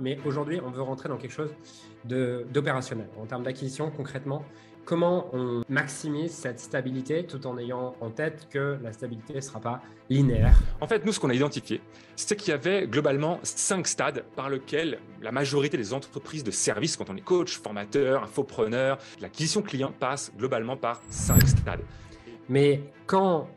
mais aujourd'hui, on veut rentrer dans quelque chose d'opérationnel. En termes d'acquisition, concrètement, comment on maximise cette stabilité tout en ayant en tête que la stabilité ne sera pas linéaire? En fait, nous, ce qu'on a identifié, c'est qu'il y avait globalement cinq stades par lesquels la majorité des entreprises de services, quand on est coach, formateur, infopreneur, l'acquisition client passe globalement par cinq stades. Mais quand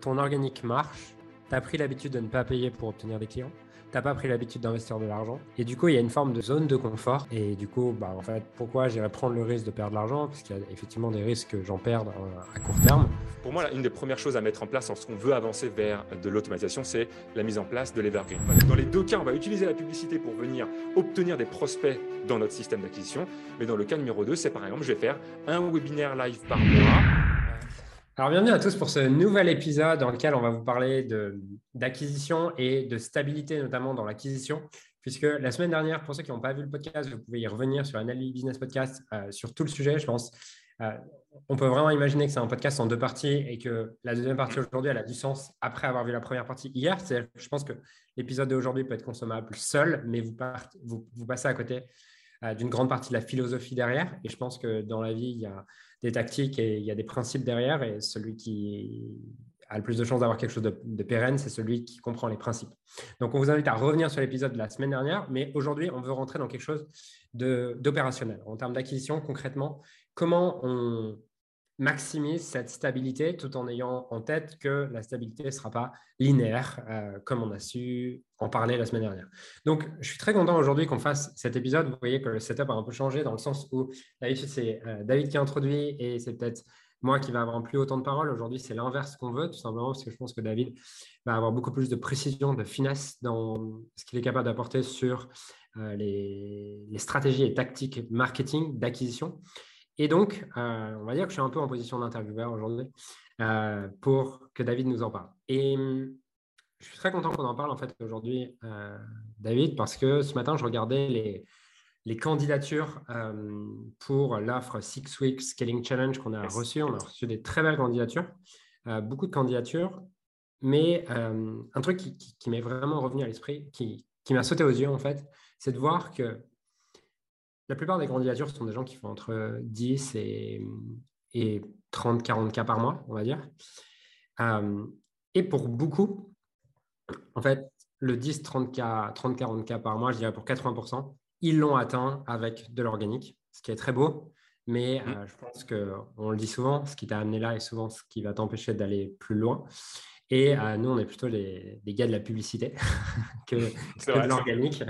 ton organique marche, tu as pris l'habitude de ne pas payer pour obtenir des clients, t'as pas pris l'habitude d'investir de l'argent. Et du coup, il y a une forme de zone de confort. Et du coup, bah, en fait, pourquoi j'irais prendre le risque de perdre de l'argent? Parce qu'il y a effectivement des risques que j'en perde à court terme. Pour moi, une des premières choses à mettre en place lorsqu'on veut avancer vers de l'automatisation, c'est la mise en place de l'Evergreen. Dans les deux cas, on va utiliser la publicité pour venir obtenir des prospects dans notre système d'acquisition. Mais dans le cas numéro 2, c'est par exemple, je vais faire un webinaire live par mois alors, bienvenue à tous pour ce nouvel épisode dans lequel on va vous parler d'acquisition et de stabilité, notamment dans l'acquisition. Puisque la semaine dernière, pour ceux qui n'ont pas vu le podcast, vous pouvez y revenir sur Analyse Business Podcast euh, sur tout le sujet, je pense. Euh, on peut vraiment imaginer que c'est un podcast en deux parties et que la deuxième partie aujourd'hui, elle a du sens après avoir vu la première partie hier. Je pense que l'épisode d'aujourd'hui peut être consommable seul, mais vous, passez à côté euh, d'une grande partie de la philosophie derrière. Et je pense que dans la vie, il y a tactiques et il y a des principes derrière. Et celui qui a le plus de chances d'avoir quelque chose de, pérenne, c'est celui qui comprend les principes. Donc, on vous invite à revenir sur l'épisode de la semaine dernière, mais aujourd'hui, on veut rentrer dans quelque chose d'opérationnel. En termes d'acquisition, concrètement, comment on, maximise cette stabilité tout en ayant en tête que la stabilité ne sera pas linéaire, euh, comme on a su en parler la semaine dernière. Donc, je suis très content aujourd'hui qu'on fasse cet épisode. Vous voyez que le setup a un peu changé dans le sens où d'habitude, c'est euh, David qui introduit et c'est peut-être moi qui va avoir plus autant de paroles. Aujourd'hui, c'est l'inverse qu'on veut, tout simplement parce que je pense que David va avoir beaucoup plus de précision, de finesse dans ce qu'il est capable d'apporter sur euh, les stratégies et tactiques marketing d'acquisition. Et donc, euh, on va dire que je suis un peu en position d'intervieweur aujourd'hui euh, pour que David nous en parle. Et hum, je suis très content qu'on en parle en fait aujourd'hui, euh, David, parce que ce matin, je regardais les, les candidatures pour l'offre Six Weeks Scaling Challenge qu'on a reçue. On a reçu des très belles candidatures, beaucoup de candidatures, mais un truc qui, qui m'est vraiment revenu à l'esprit, qui, qui m'a sauté aux yeux en fait, c'est de voir que la plupart des candidatures sont des gens qui font entre 10 et, et 30, 40 cas par mois, on va dire. Euh, et pour beaucoup, en fait, le 10, 30 cas, 30, 40 cas par mois, je dirais pour 80%, ils l'ont atteint avec de l'organique, ce qui est très beau. Mais mmh. euh, je pense qu'on le dit souvent, ce qui t'a amené là est souvent ce qui va t'empêcher d'aller plus loin. Et euh, nous, on est plutôt les, gars de la publicité que, de l'organique.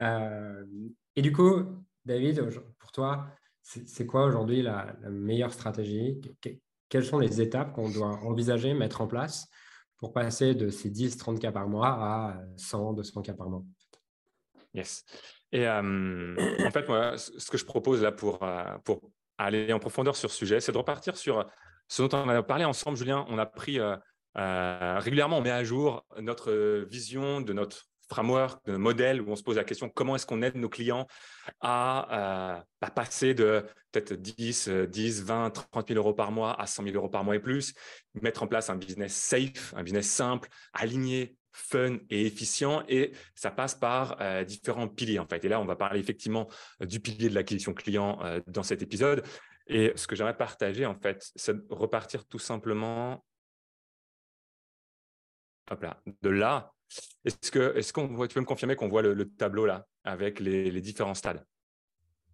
Et du coup, David, pour toi, c'est quoi aujourd'hui la, meilleure stratégie? Quelles sont les étapes qu'on doit envisager, mettre en place pour passer de ces 10-30 cas par mois à 100-200 cas par mois Yes. Et euh, en fait, moi, ce que je propose là pour, euh, pour aller en profondeur sur ce sujet, c'est de repartir sur ce dont on a parlé ensemble, Julien. On a pris euh, régulièrement, on met à jour notre vision de notre framework, de modèle où on se pose la question comment est-ce qu'on aide nos clients à, euh, passer de peut-être 10, 10, 20, 30 000 euros par mois à 100 000 euros par mois et plus, mettre en place un business safe, un business simple, aligné, fun et efficient. Et ça passe par euh, différents piliers en fait. Et là, on va parler effectivement du pilier de l'acquisition client euh, dans cet épisode. Et ce que j'aimerais partager en fait, c'est repartir tout simplement hop là, de là est-ce que, est-ce qu'on tu peux me confirmer qu'on voit le, tableau là avec les, différents stades?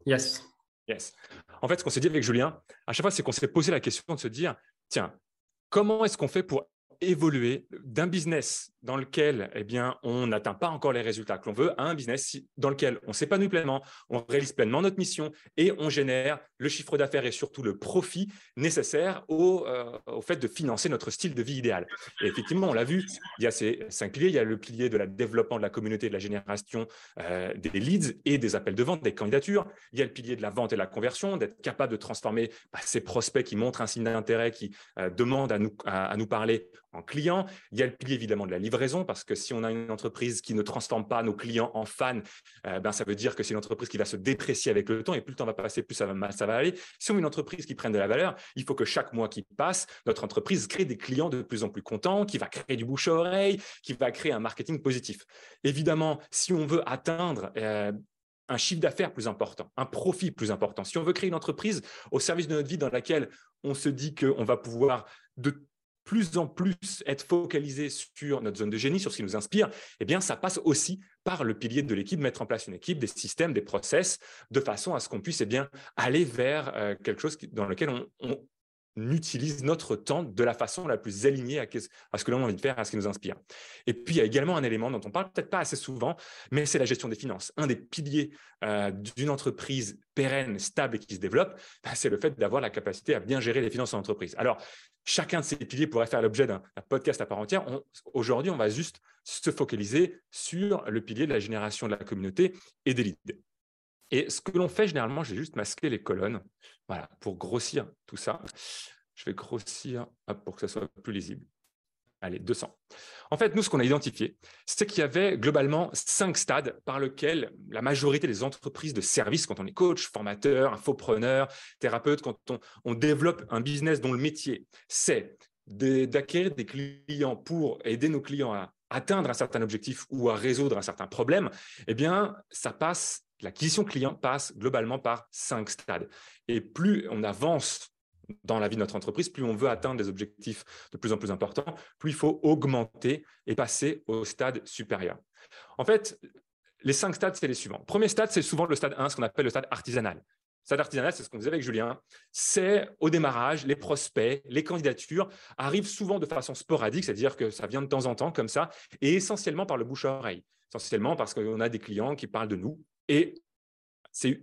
Yes. Yes. En fait, ce qu'on s'est dit avec Julien, à chaque fois, c'est qu'on s'est posé la question de se dire, tiens, comment est-ce qu'on fait pour évoluer d'un business dans lequel eh bien, on n'atteint pas encore les résultats que l'on veut à un business dans lequel on s'épanouit pleinement, on réalise pleinement notre mission et on génère le chiffre d'affaires et surtout le profit nécessaire au, euh, au, fait de financer notre style de vie idéal. Et effectivement, on l'a vu, il y a ces cinq piliers. Il y a le pilier de la développement de la communauté, de la génération euh, des leads et des appels de vente, des candidatures. Il y a le pilier de la vente et de la conversion, d'être capable de transformer bah, ces prospects qui montrent un signe d'intérêt, qui euh, demandent à nous, à, à nous parler en clients. Il y a le pilier évidemment de la livraison livraison, parce que si on a une entreprise qui ne transforme pas nos clients en fans, euh, ben, ça veut dire que c'est une entreprise qui va se déprécier avec le temps, et plus le temps va passer, plus ça va, ça va aller. Si on veut une entreprise qui prenne de la valeur, il faut que chaque mois qui passe, notre entreprise crée des clients de plus en plus contents, qui va créer du bouche à oreille, qui va créer un marketing positif. Évidemment, si on veut atteindre euh, un chiffre d'affaires plus important, un profit plus important, si on veut créer une entreprise au service de notre vie dans laquelle on se dit qu'on va pouvoir de plus en plus être focalisé sur notre zone de génie, sur ce qui nous inspire, eh bien, ça passe aussi par le pilier de l'équipe, mettre en place une équipe, des systèmes, des process, de façon à ce qu'on puisse eh bien, aller vers euh, quelque chose dans lequel on, utilise notre temps de la façon la plus alignée à, ce que l'on a envie de faire, à ce qui nous inspire. Et puis, il y a également un élément dont on parle peut-être pas assez souvent, mais c'est la gestion des finances. Un des piliers euh, d'une entreprise pérenne, stable et qui se développe, bah, c'est le fait d'avoir la capacité à bien gérer les finances en entreprise. Alors, chacun de ces piliers pourrait faire l'objet d'un podcast à part entière. Aujourd'hui, on va juste se focaliser sur le pilier de la génération de la communauté et des leads. Et ce que l'on fait généralement, j'ai juste masqué les colonnes voilà, pour grossir tout ça. Je vais grossir pour que ça soit plus lisible. Allez, 200. En fait, nous, ce qu'on a identifié, c'est qu'il y avait globalement cinq stades par lesquels la majorité des entreprises de services, quand on est coach, formateur, infopreneur, thérapeute, quand on, on développe un business dont le métier, c'est d'acquérir des clients pour aider nos clients à atteindre un certain objectif ou à résoudre un certain problème, eh bien, ça passe l'acquisition client passe globalement par cinq stades. Et plus on avance dans la vie de notre entreprise, plus on veut atteindre des objectifs de plus en plus importants, plus il faut augmenter et passer au stade supérieur. En fait, les cinq stades, c'est les suivants. Premier stade, c'est souvent le stade 1, ce qu'on appelle le stade artisanal. Stade artisanal, c'est ce qu'on faisait avec Julien. C'est au démarrage, les prospects, les candidatures arrivent souvent de façon sporadique, c'est-à-dire que ça vient de temps en temps comme ça, et essentiellement par le bouche à oreille. Essentiellement parce qu'on a des clients qui parlent de nous, et c'est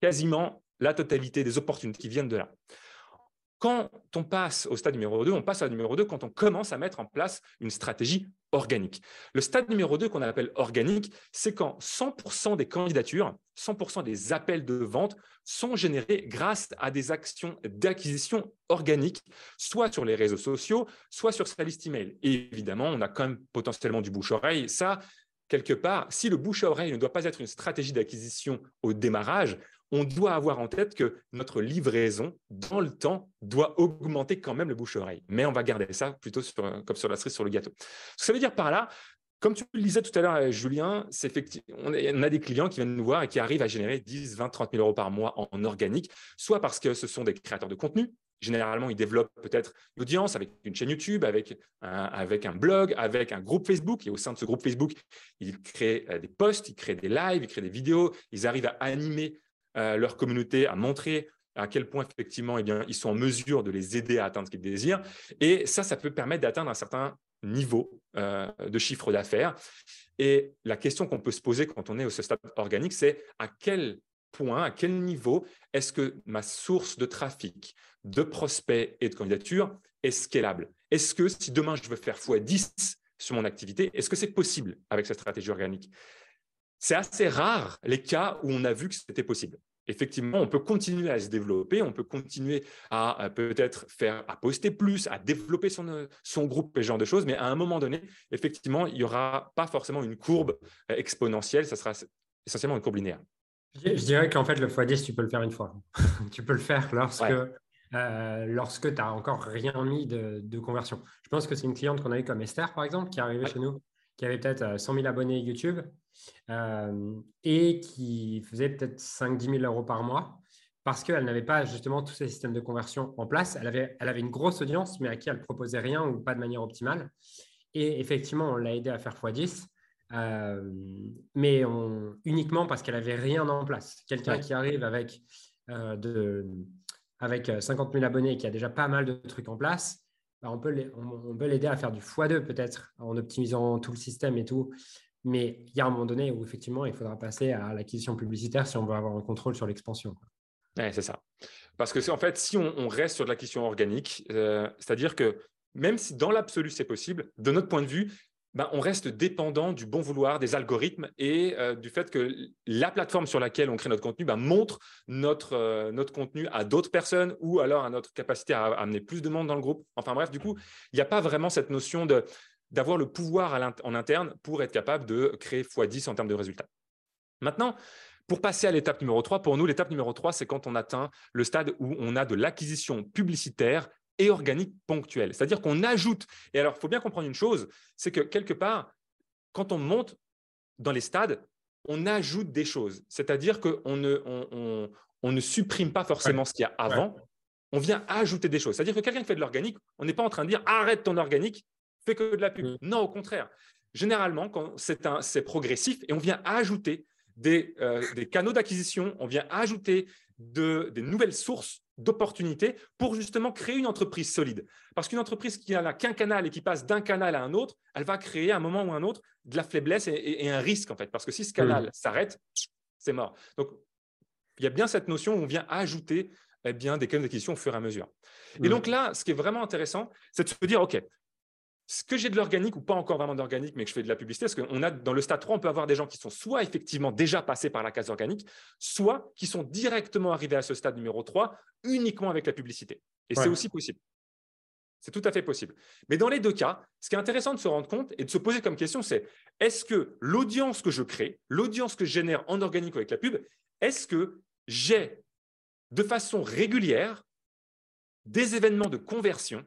quasiment la totalité des opportunités qui viennent de là. Quand on passe au stade numéro 2, on passe au numéro 2 quand on commence à mettre en place une stratégie organique. Le stade numéro 2 qu'on appelle organique, c'est quand 100% des candidatures, 100% des appels de vente sont générés grâce à des actions d'acquisition organique, soit sur les réseaux sociaux, soit sur sa liste email. Et évidemment, on a quand même potentiellement du bouche-oreille. Ça, quelque part, si le bouche à oreille ne doit pas être une stratégie d'acquisition au démarrage, on doit avoir en tête que notre livraison, dans le temps, doit augmenter quand même le bouche à oreille. Mais on va garder ça plutôt comme sur la cerise sur le gâteau. Ce que ça veut dire par là, comme tu le disais tout à l'heure, euh, Julien, on a des clients qui viennent nous voir et qui arrivent à générer 10, 20, 30 000 euros par mois en organique, soit parce que ce sont des créateurs de contenu, Généralement, ils développent peut-être une audience avec une chaîne YouTube, avec un, avec un blog, avec un groupe Facebook. Et au sein de ce groupe Facebook, ils créent euh, des posts, ils créent des lives, ils créent des vidéos. Ils arrivent à animer euh, leur communauté, à montrer à quel point effectivement eh bien, ils sont en mesure de les aider à atteindre ce qu'ils désirent. Et ça, ça peut permettre d'atteindre un certain niveau euh, de chiffre d'affaires. Et la question qu'on peut se poser quand on est au stade organique, c'est à quel à quel niveau est-ce que ma source de trafic, de prospects et de candidatures est scalable? Est-ce que si demain je veux faire x10 sur mon activité, est-ce que c'est possible avec cette stratégie organique? C'est assez rare les cas où on a vu que c'était possible. Effectivement, on peut continuer à se développer, on peut continuer à, peut-être faire, à poster plus, à développer son, son groupe et ce genre de choses, mais à un moment donné, effectivement, il n'y aura pas forcément une courbe exponentielle, ça sera essentiellement une courbe linéaire. Je, dirais qu'en fait, le x10, tu peux le faire une fois. tu peux le faire lorsque, euh, lorsque tu n'as encore rien mis de, conversion. Je pense que c'est une cliente qu'on a eu comme Esther, par exemple, qui est arrivée chez nous, qui avait peut-être 100 euh, 000 abonnés YouTube euh, et qui faisait peut-être 5-10 000 euros par mois parce qu'elle n'avait pas justement tous ces systèmes de conversion en place. Elle avait, elle avait une grosse audience, mais à qui elle ne proposait rien ou pas de manière optimale. Et effectivement, on l'a aidé à faire x10. Euh, mais on, uniquement parce qu'elle avait rien en place. Quelqu'un qui arrive avec, euh, de, avec 50 000 abonnés et qui a déjà pas mal de trucs en place, bah, on peut l'aider à faire du x2 peut-être en optimisant tout le système et tout. Mais il y a un moment donné où effectivement, il faudra passer à l'acquisition publicitaire si on veut avoir un contrôle sur l'expansion. Ouais, c'est ça. Parce que en fait, si on, reste sur de l'acquisition organique, euh, c'est-à-dire que même si dans l'absolu c'est possible, de notre point de vue, ben, on reste dépendant du bon vouloir des algorithmes et euh, du fait que la plateforme sur laquelle on crée notre contenu ben, montre notre, euh, notre contenu à d'autres personnes ou alors à notre capacité à amener plus de monde dans le groupe. Enfin bref, du coup, il n'y a pas vraiment cette notion d'avoir le pouvoir en interne pour être capable de créer x10 en termes de résultats. Maintenant, pour passer à l'étape numéro 3, pour nous, l'étape numéro 3, c'est quand on atteint le stade où on a de l'acquisition publicitaire et organique ponctuelle. C'est-à-dire qu'on ajoute, et alors il faut bien comprendre une chose, c'est que quelque part, quand on monte dans les stades, on ajoute des choses. C'est-à-dire qu'on ne, on, ne supprime pas forcément ce qu'il y a avant, on vient ajouter des choses. C'est-à-dire que quelqu'un qui fait de l'organique, on n'est pas en train de dire arrête ton organique, fais que de la pub. Mm. Non, au contraire. Généralement, quand c'est progressif et on vient ajouter euh, des, canaux d'acquisition, on vient ajouter des nouvelles sources d'opportunités pour justement créer une entreprise solide. Parce qu'une entreprise qui n'a qu'un canal et qui passe d'un canal à un autre, elle va créer à un moment ou à un autre de la faiblesse et, un risque en fait. Parce que si ce canal s'arrête, c'est mort. Donc, il y a bien cette notion où on vient ajouter eh bien, des canaux d'acquisition au fur et à mesure. Et donc là, ce qui est vraiment intéressant, c'est de se dire, OK, ce que j'ai de l'organique ou pas encore vraiment d'organique, mais que je fais de la publicité, parce qu'on a dans le stade 3, on peut avoir des gens qui sont soit effectivement déjà passés par la case organique, soit qui sont directement arrivés à ce stade numéro 3 uniquement avec la publicité. Et c'est aussi possible. C'est tout à fait possible. Mais dans les deux cas, ce qui est intéressant de se rendre compte et de se poser comme question, c'est est-ce que l'audience que je crée, l'audience que je génère en organique avec la pub, est-ce que j'ai de façon régulière des événements de conversion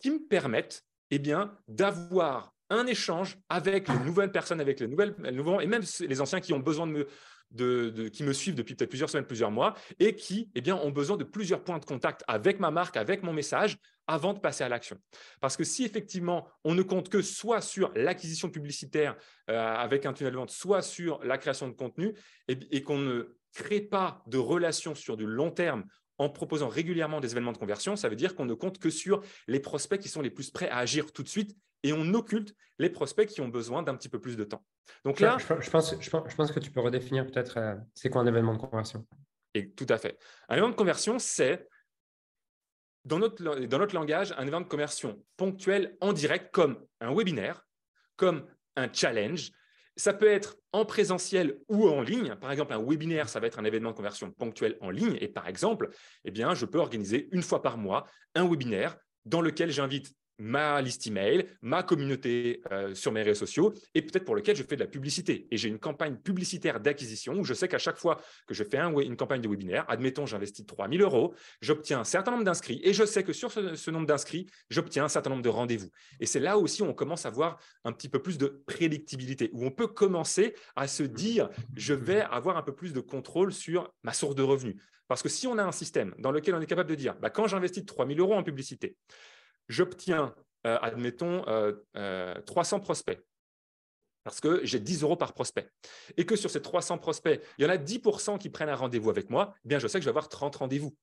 qui me permettent eh bien, d'avoir un échange avec les nouvelles personnes, avec les nouvelles, et même les anciens qui ont besoin de me, qui me suivent depuis peut-être plusieurs semaines, plusieurs mois, et qui eh bien, ont besoin de plusieurs points de contact avec ma marque, avec mon message, avant de passer à l'action. Parce que si effectivement on ne compte que soit sur l'acquisition publicitaire euh, avec un tunnel de vente, soit sur la création de contenu, et qu'on ne crée pas de relations sur du long terme en proposant régulièrement des événements de conversion, ça veut dire qu'on ne compte que sur les prospects qui sont les plus prêts à agir tout de suite et on occulte les prospects qui ont besoin d'un petit peu plus de temps. Donc là, je, pense, je, pense, que tu peux redéfinir peut-être euh, c'est quoi un événement de conversion. Et tout à fait. Un événement de conversion, c'est dans notre, dans notre langage un événement de conversion ponctuel en direct comme un webinaire, comme un challenge, ça peut être en présentiel ou en ligne. Par exemple, un webinaire, ça va être un événement de conversion ponctuel en ligne. Et par exemple, eh bien, je peux organiser une fois par mois un webinaire dans lequel j'invite ma liste email, ma communauté euh, sur mes réseaux sociaux et peut-être pour lequel je fais de la publicité. Et j'ai une campagne publicitaire d'acquisition où je sais qu'à chaque fois que je fais une campagne de webinaire, admettons, j'investis 3000 euros, j'obtiens un certain nombre d'inscrits et je sais que sur ce, nombre d'inscrits, j'obtiens un certain nombre de rendez-vous. Et c'est là aussi où on commence à avoir un petit peu plus de prédictibilité, où on peut commencer à se dire, je vais avoir un peu plus de contrôle sur ma source de revenus. Parce que si on a un système dans lequel on est capable de dire, bah, quand j'investis 3000 euros en publicité, j'obtiens, euh, admettons, 300 euh, euh, prospects parce que j'ai 10 euros par prospect. Et que sur ces 300 prospects, il y en a 10% qui prennent un rendez-vous avec moi, eh bien, je sais que je vais avoir 30 rendez-vous.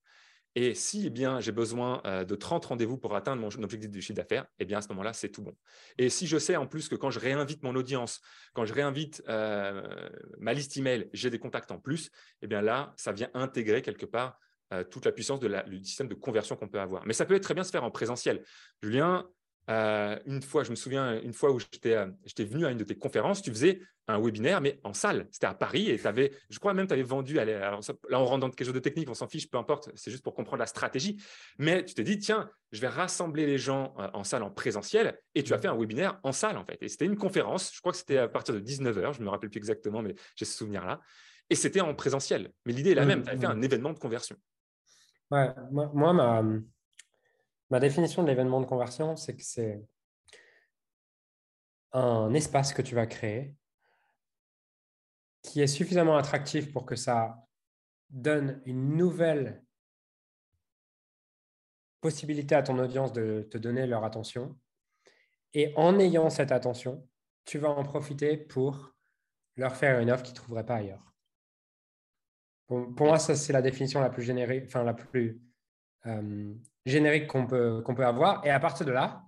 Et si eh bien, j'ai besoin de 30 rendez-vous pour atteindre mon objectif de chiffre d'affaires, eh bien, à ce moment-là, c'est tout bon. Et si je sais en plus que quand je réinvite mon audience, quand je réinvite ma liste email, j'ai des contacts en plus, eh bien là, ça vient intégrer quelque part euh, toute la puissance de du système de conversion qu'on peut avoir. Mais ça peut être très bien se faire en présentiel. Julien, euh, une fois, je me souviens, une fois où euh, j'étais venu à une de tes conférences, tu faisais un webinaire, mais en salle. C'était à Paris et tu avais, je crois même, tu avais vendu. Alors là, on rentre dans quelque chose de technique, on s'en fiche, peu importe, c'est juste pour comprendre la stratégie. Mais tu t'es dit, tiens, je vais rassembler les gens en salle en présentiel et tu as fait un webinaire en salle, en fait. Et c'était une conférence, je crois que c'était à partir de 19h, je ne me rappelle plus exactement, mais j'ai ce souvenir-là. Et c'était en présentiel. Mais l'idée est la mmh, même, tu avais fait mmh. un événement de conversion. Moi, ma, ma définition de l'événement de conversion, c'est que c'est un espace que tu vas créer qui est suffisamment attractif pour que ça donne une nouvelle possibilité à ton audience de te donner leur attention. Et en ayant cette attention, tu vas en profiter pour leur faire une offre qu'ils ne trouveraient pas ailleurs. Pour, moi, ça, c'est la définition la plus générique, enfin, la plus euh, générique qu'on peut, qu'on peut avoir. Et à partir de là,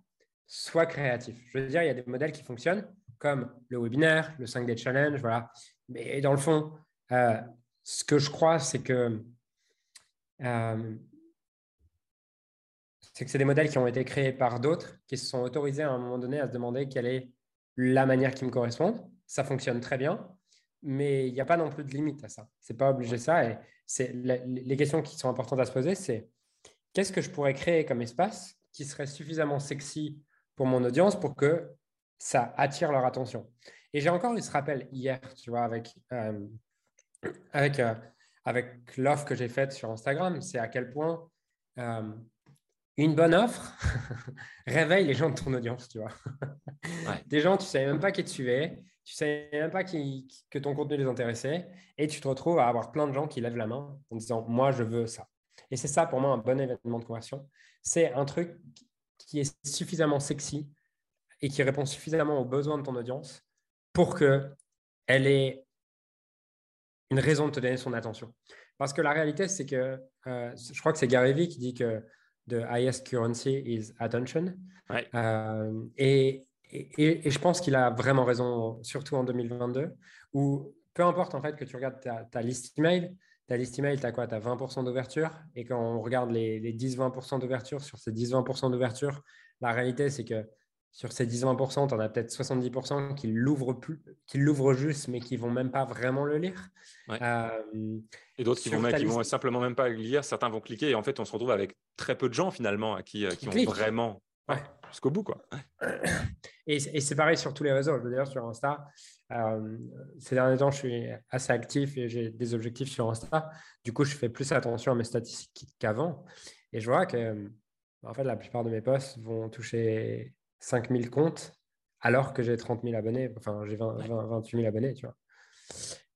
sois créatif. Je veux dire, il y a des modèles qui fonctionnent, comme le webinaire, le 5-day challenge, voilà. Mais dans le fond, euh, ce que je crois, c'est que euh, c'est que c'est des modèles qui ont été créés par d'autres, qui se sont autorisés à un moment donné à se demander quelle est la manière qui me correspond. Ça fonctionne très bien mais il n'y a pas non plus de limite à ça. Ce n'est pas obligé ça. Et c'est les questions qui sont importantes à se poser, c'est qu'est-ce que je pourrais créer comme espace qui serait suffisamment sexy pour mon audience pour que ça attire leur attention? Et j'ai encore eu ce rappel hier, tu vois, avec, euh, avec, euh, avec l'offre que j'ai faite sur Instagram, c'est à quel point euh, une bonne offre réveille les gens de ton audience, tu vois. Des gens, tu ne savais même pas qui tu suivais, tu ne savais même pas qui, que ton contenu les intéressait, et tu te retrouves à avoir plein de gens qui lèvent la main en disant Moi, je veux ça. Et c'est ça pour moi un bon événement de conversion. C'est un truc qui est suffisamment sexy et qui répond suffisamment aux besoins de ton audience pour qu'elle ait une raison de te donner son attention. Parce que la réalité, c'est que euh, je crois que c'est Gary Vee qui dit que the highest currency is attention. Euh, et, et, je pense qu'il a vraiment raison, surtout en 2022, où peu importe en fait que tu regardes ta, ta liste email, ta liste email, tu as quoi Tu as 20% d'ouverture? Et quand on regarde les, les 10-20% d'ouverture, sur ces 10-20% d'ouverture, la réalité, c'est que sur ces 10-20%, tu en as peut-être 70% qui l'ouvrent plus, qui l'ouvrent juste, mais qui vont même pas vraiment le lire. Euh, et d'autres qui vont, vont simplement même pas le lire. Certains vont cliquer et en fait, on se retrouve avec très peu de gens finalement à qui, euh, qui, ont vraiment jusqu'au bout. Quoi. Et, c'est pareil sur tous les réseaux. Dire, sur Insta, euh, ces derniers temps, je suis assez actif et j'ai des objectifs sur Insta. Du coup, je fais plus attention à mes statistiques qu'avant. Et je vois que en fait, la plupart de mes posts vont toucher 5000 comptes alors que j'ai 30 000 abonnés, enfin j'ai 28 000 abonnés, tu vois.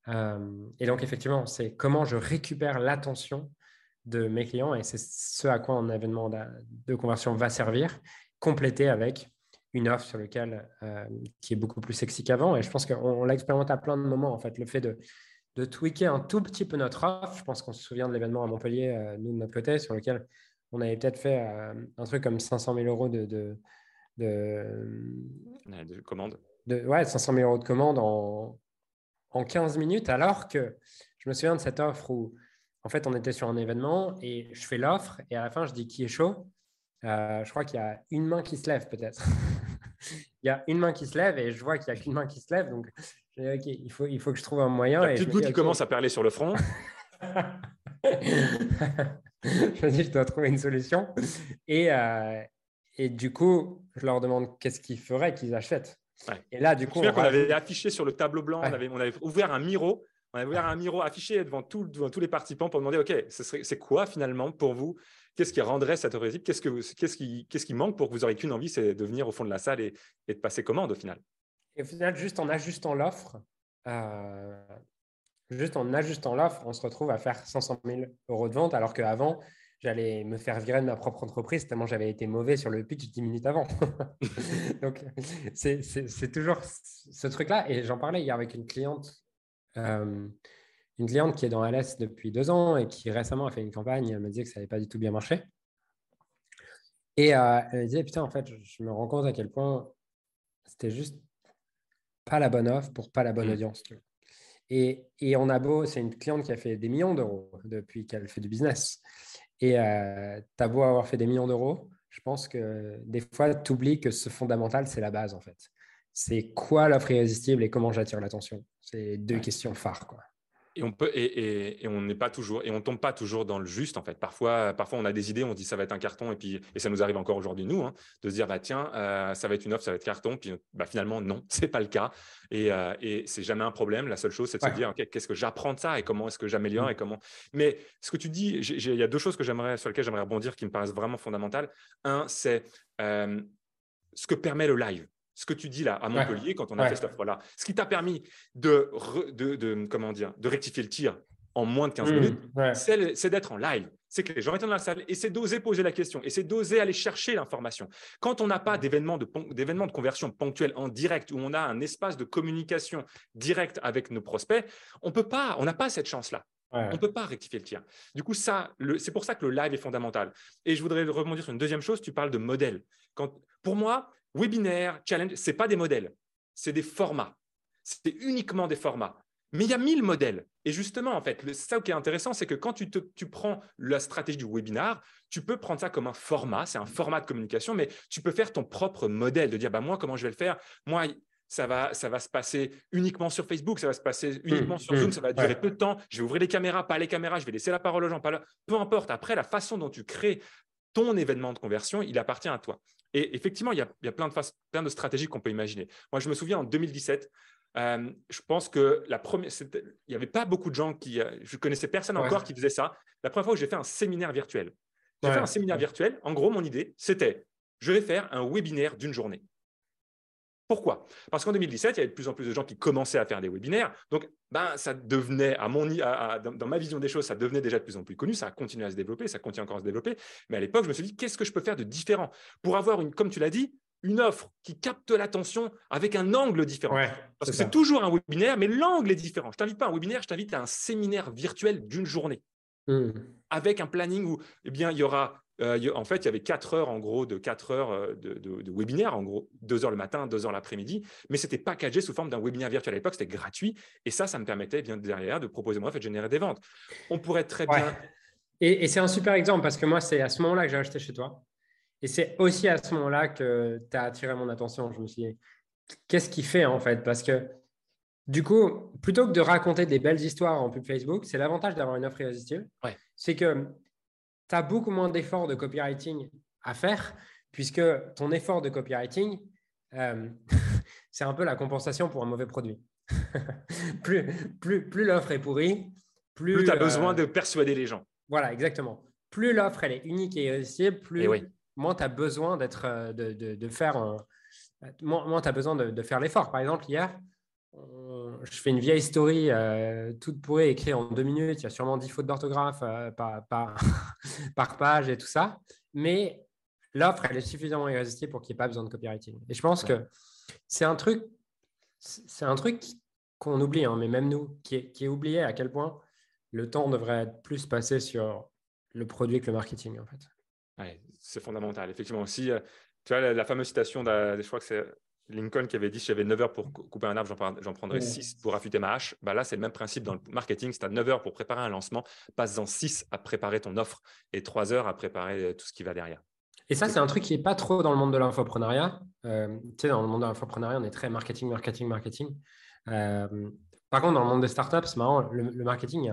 Euh, et donc, effectivement, c'est comment je récupère l'attention de mes clients et c'est ce à quoi un événement de conversion va servir, complété avec une offre sur laquelle euh, qui est beaucoup plus sexy qu'avant. Et je pense qu'on l'a expérimenté à plein de moments, en fait, le fait de, de tweaker un tout petit peu notre offre. Je pense qu'on se souvient de l'événement à Montpellier, euh, nous, de notre côté, sur lequel on avait peut-être fait un truc comme 500 000 euros de de, de commande. De, ouais, 500 000 euros de commande en, en 15 minutes, alors que je me souviens de cette offre où, en fait, on était sur un événement et je fais l'offre et à la fin, je dis qui est chaud? Euh, je crois qu'il y a une main qui se lève peut-être. il y a une main qui se lève et je vois qu'il n'y a qu'une main qui se lève. Donc, je dis, OK, il faut, il faut que je trouve un moyen. La petite goutte qui commence à perler sur le front. je me dis, je dois trouver une solution. Et, euh, et du coup, je leur demande qu'est-ce qu'ils feraient qu'ils achètent. Et là, du coup, on, avait affiché sur le tableau blanc, on, avait, on, avait, ouvert un miro, on avait ouvert un miro affiché devant, tout, devant tous les participants pour demander, OK, c'est quoi finalement pour vous Qu'est-ce qui rendrait cette réussite? Qu'est-ce, que, qu'est-ce, qui, qu'est-ce qui manque pour que vous n'ayez qu'une envie, c'est de venir au fond de la salle et, et, de passer commande au final? Et au final, juste en ajustant l'offre, euh, juste en ajustant l'offre, on se retrouve à faire 500 000 euros de vente, alors qu'avant, j'allais me faire virer de ma propre entreprise tellement j'avais été mauvais sur le pitch 10 minutes avant. Donc, c'est toujours ce truc-là. Et j'en parlais hier avec une cliente, euh, une cliente qui est dans LS depuis deux ans et qui récemment a fait une campagne. Elle me disait que ça n'avait pas du tout bien marché. Et euh, elle me disait, putain, en fait, je, me rends compte à quel point c'était juste pas la bonne offre pour pas la bonne mmh. audience. Et, et on a beau, c'est une cliente qui a fait des millions d'euros depuis qu'elle fait du business. Et euh, tu as beau avoir fait des millions d'euros, je pense que des fois, tu oublies que ce fondamental, c'est la base en fait. C'est quoi l'offre irrésistible et comment j'attire l'attention? C'est deux questions phares. Quoi. Et on peut et, on n'est pas toujours et on tombe pas toujours dans le juste en fait. Parfois, parfois on a des idées, on dit ça va être un carton et puis et ça nous arrive encore aujourd'hui nous hein, de se dire bah tiens euh, ça va être une offre, ça va être carton puis bah finalement non c'est pas le cas et, euh, et c'est jamais un problème. La seule chose c'est de se dire qu'est-ce que j'apprends de ça et comment est-ce que j'améliore mmh. et comment. Mais ce que tu dis, il y a deux choses que j'aimerais sur lesquelles j'aimerais rebondir qui me paraissent vraiment fondamentales. Un c'est euh, ce que permet le live ce que tu dis là à Montpellier quand on a fait cette offre-là, ce qui t'a permis de, de, comment dire, de rectifier le tir en moins de 15 mmh, minutes, c'est d'être en live. C'est que les gens étaient dans la salle et c'est d'oser poser la question et c'est d'oser aller chercher l'information. Quand on n'a pas d'événement de, de conversion ponctuel en direct où on a un espace de communication direct avec nos prospects, on peut pas, on n'a pas cette chance-là. On ne peut pas rectifier le tir. Du coup, ça, c'est pour ça que le live est fondamental. Et je voudrais rebondir sur une deuxième chose. Tu parles de modèle. Quand, pour moi, webinaire, challenge, ce n'est pas des modèles, c'est des formats. C'est uniquement des formats. Mais il y a mille modèles. Et justement, en fait, ça qui est intéressant, c'est que quand tu, tu prends la stratégie du webinar, tu peux prendre ça comme un format, c'est un format de communication, mais tu peux faire ton propre modèle, de dire, bah, moi, comment je vais le faire? Moi, ça va, ça va se passer uniquement sur Facebook, ça va se passer uniquement sur mmh, Zoom, mmh, ça va durer peu de temps. Je vais ouvrir les caméras, pas les caméras, je vais laisser la parole aux gens, pas Peu importe. Après, la façon dont tu crées ton événement de conversion, il appartient à toi. Et effectivement, il y a, plein, de plein de stratégies qu'on peut imaginer. Moi, je me souviens en 2017, euh, je pense que la première, il n'y avait pas beaucoup de gens qui, euh, je connaissais personne encore qui faisait ça. La première fois où j'ai fait un séminaire virtuel, j'ai fait un séminaire virtuel. En gros, mon idée, c'était, je vais faire un webinaire d'une journée. Pourquoi? Parce qu'en 2017, il y avait de plus en plus de gens qui commençaient à faire des webinaires. Donc, ben, ça devenait, à mon, dans, ma vision des choses, ça devenait déjà de plus en plus connu. Ça a continué à se développer, ça continue encore à se développer. Mais à l'époque, je me suis dit, qu'est-ce que je peux faire de différent? Pour avoir, une, comme tu l'as dit, une offre qui capte l'attention avec un angle différent. Parce que c'est toujours un webinaire, mais l'angle est différent. Je t'invite pas à un webinaire, je t'invite à un séminaire virtuel d'une journée. Hmm. Avec un planning où eh bien, il y aura euh, en fait, il y avait quatre heures, en gros, de quatre heures euh, de, de, webinaire, en gros, deux heures le matin, deux heures l'après-midi, mais c'était packagé sous forme d'un webinaire virtuel. À l'époque, c'était gratuit, et ça, ça me permettait bien derrière de proposer moi, en fait, de générer des ventes. On pourrait très bien. Et, c'est un super exemple parce que moi, c'est à ce moment-là que j'ai acheté chez toi. Et c'est aussi à ce moment-là que tu as attiré mon attention. Je me suis dit, qu'est-ce qu'il fait en fait? Parce que du coup, plutôt que de raconter des belles histoires en pub Facebook, c'est l'avantage d'avoir une offre irrésistible. C'est que tu as beaucoup moins d'efforts de copywriting à faire, puisque ton effort de copywriting, euh, c'est un peu la compensation pour un mauvais produit. plus plus, plus l'offre est pourrie, plus, tu as besoin euh, de persuader les gens. Voilà, exactement. Plus l'offre elle est unique et irrésistible, plus eh moins tu as besoin d'être euh, de, de, faire moins, tu as besoin de, de faire l'effort. Par exemple, hier, je fais une vieille story euh, toute pourrie écrite en deux minutes. Il y a sûrement dix fautes d'orthographe euh, par, par, page et tout ça. Mais l'offre, elle est suffisamment irrésistible pour qu'il n'y ait pas besoin de copywriting. Et je pense que c'est un truc, c'est un truc qu'on oublie, hein, mais même nous, qui est, qui est oublié à quel point le temps devrait être plus passé sur le produit que le marketing, en fait. c'est fondamental. Effectivement, aussi, euh, tu vois, la, fameuse citation, je crois que c'est Lincoln qui avait dit si j'avais 9 heures pour couper un arbre, j'en prendrais 6 pour affûter ma hache. Bah là, c'est le même principe dans le marketing. C'est à 9 heures pour préparer un lancement, passe-en 6 à préparer ton offre et 3 heures à préparer euh, tout ce qui va derrière. Et ça, c'est un truc qui n'est pas trop dans le monde de l'infoprenariat. Euh, tu sais, dans le monde de l'infoprenariat, on est très marketing, marketing, marketing. Euh, par contre, dans le monde des startups, c'est marrant, le, marketing,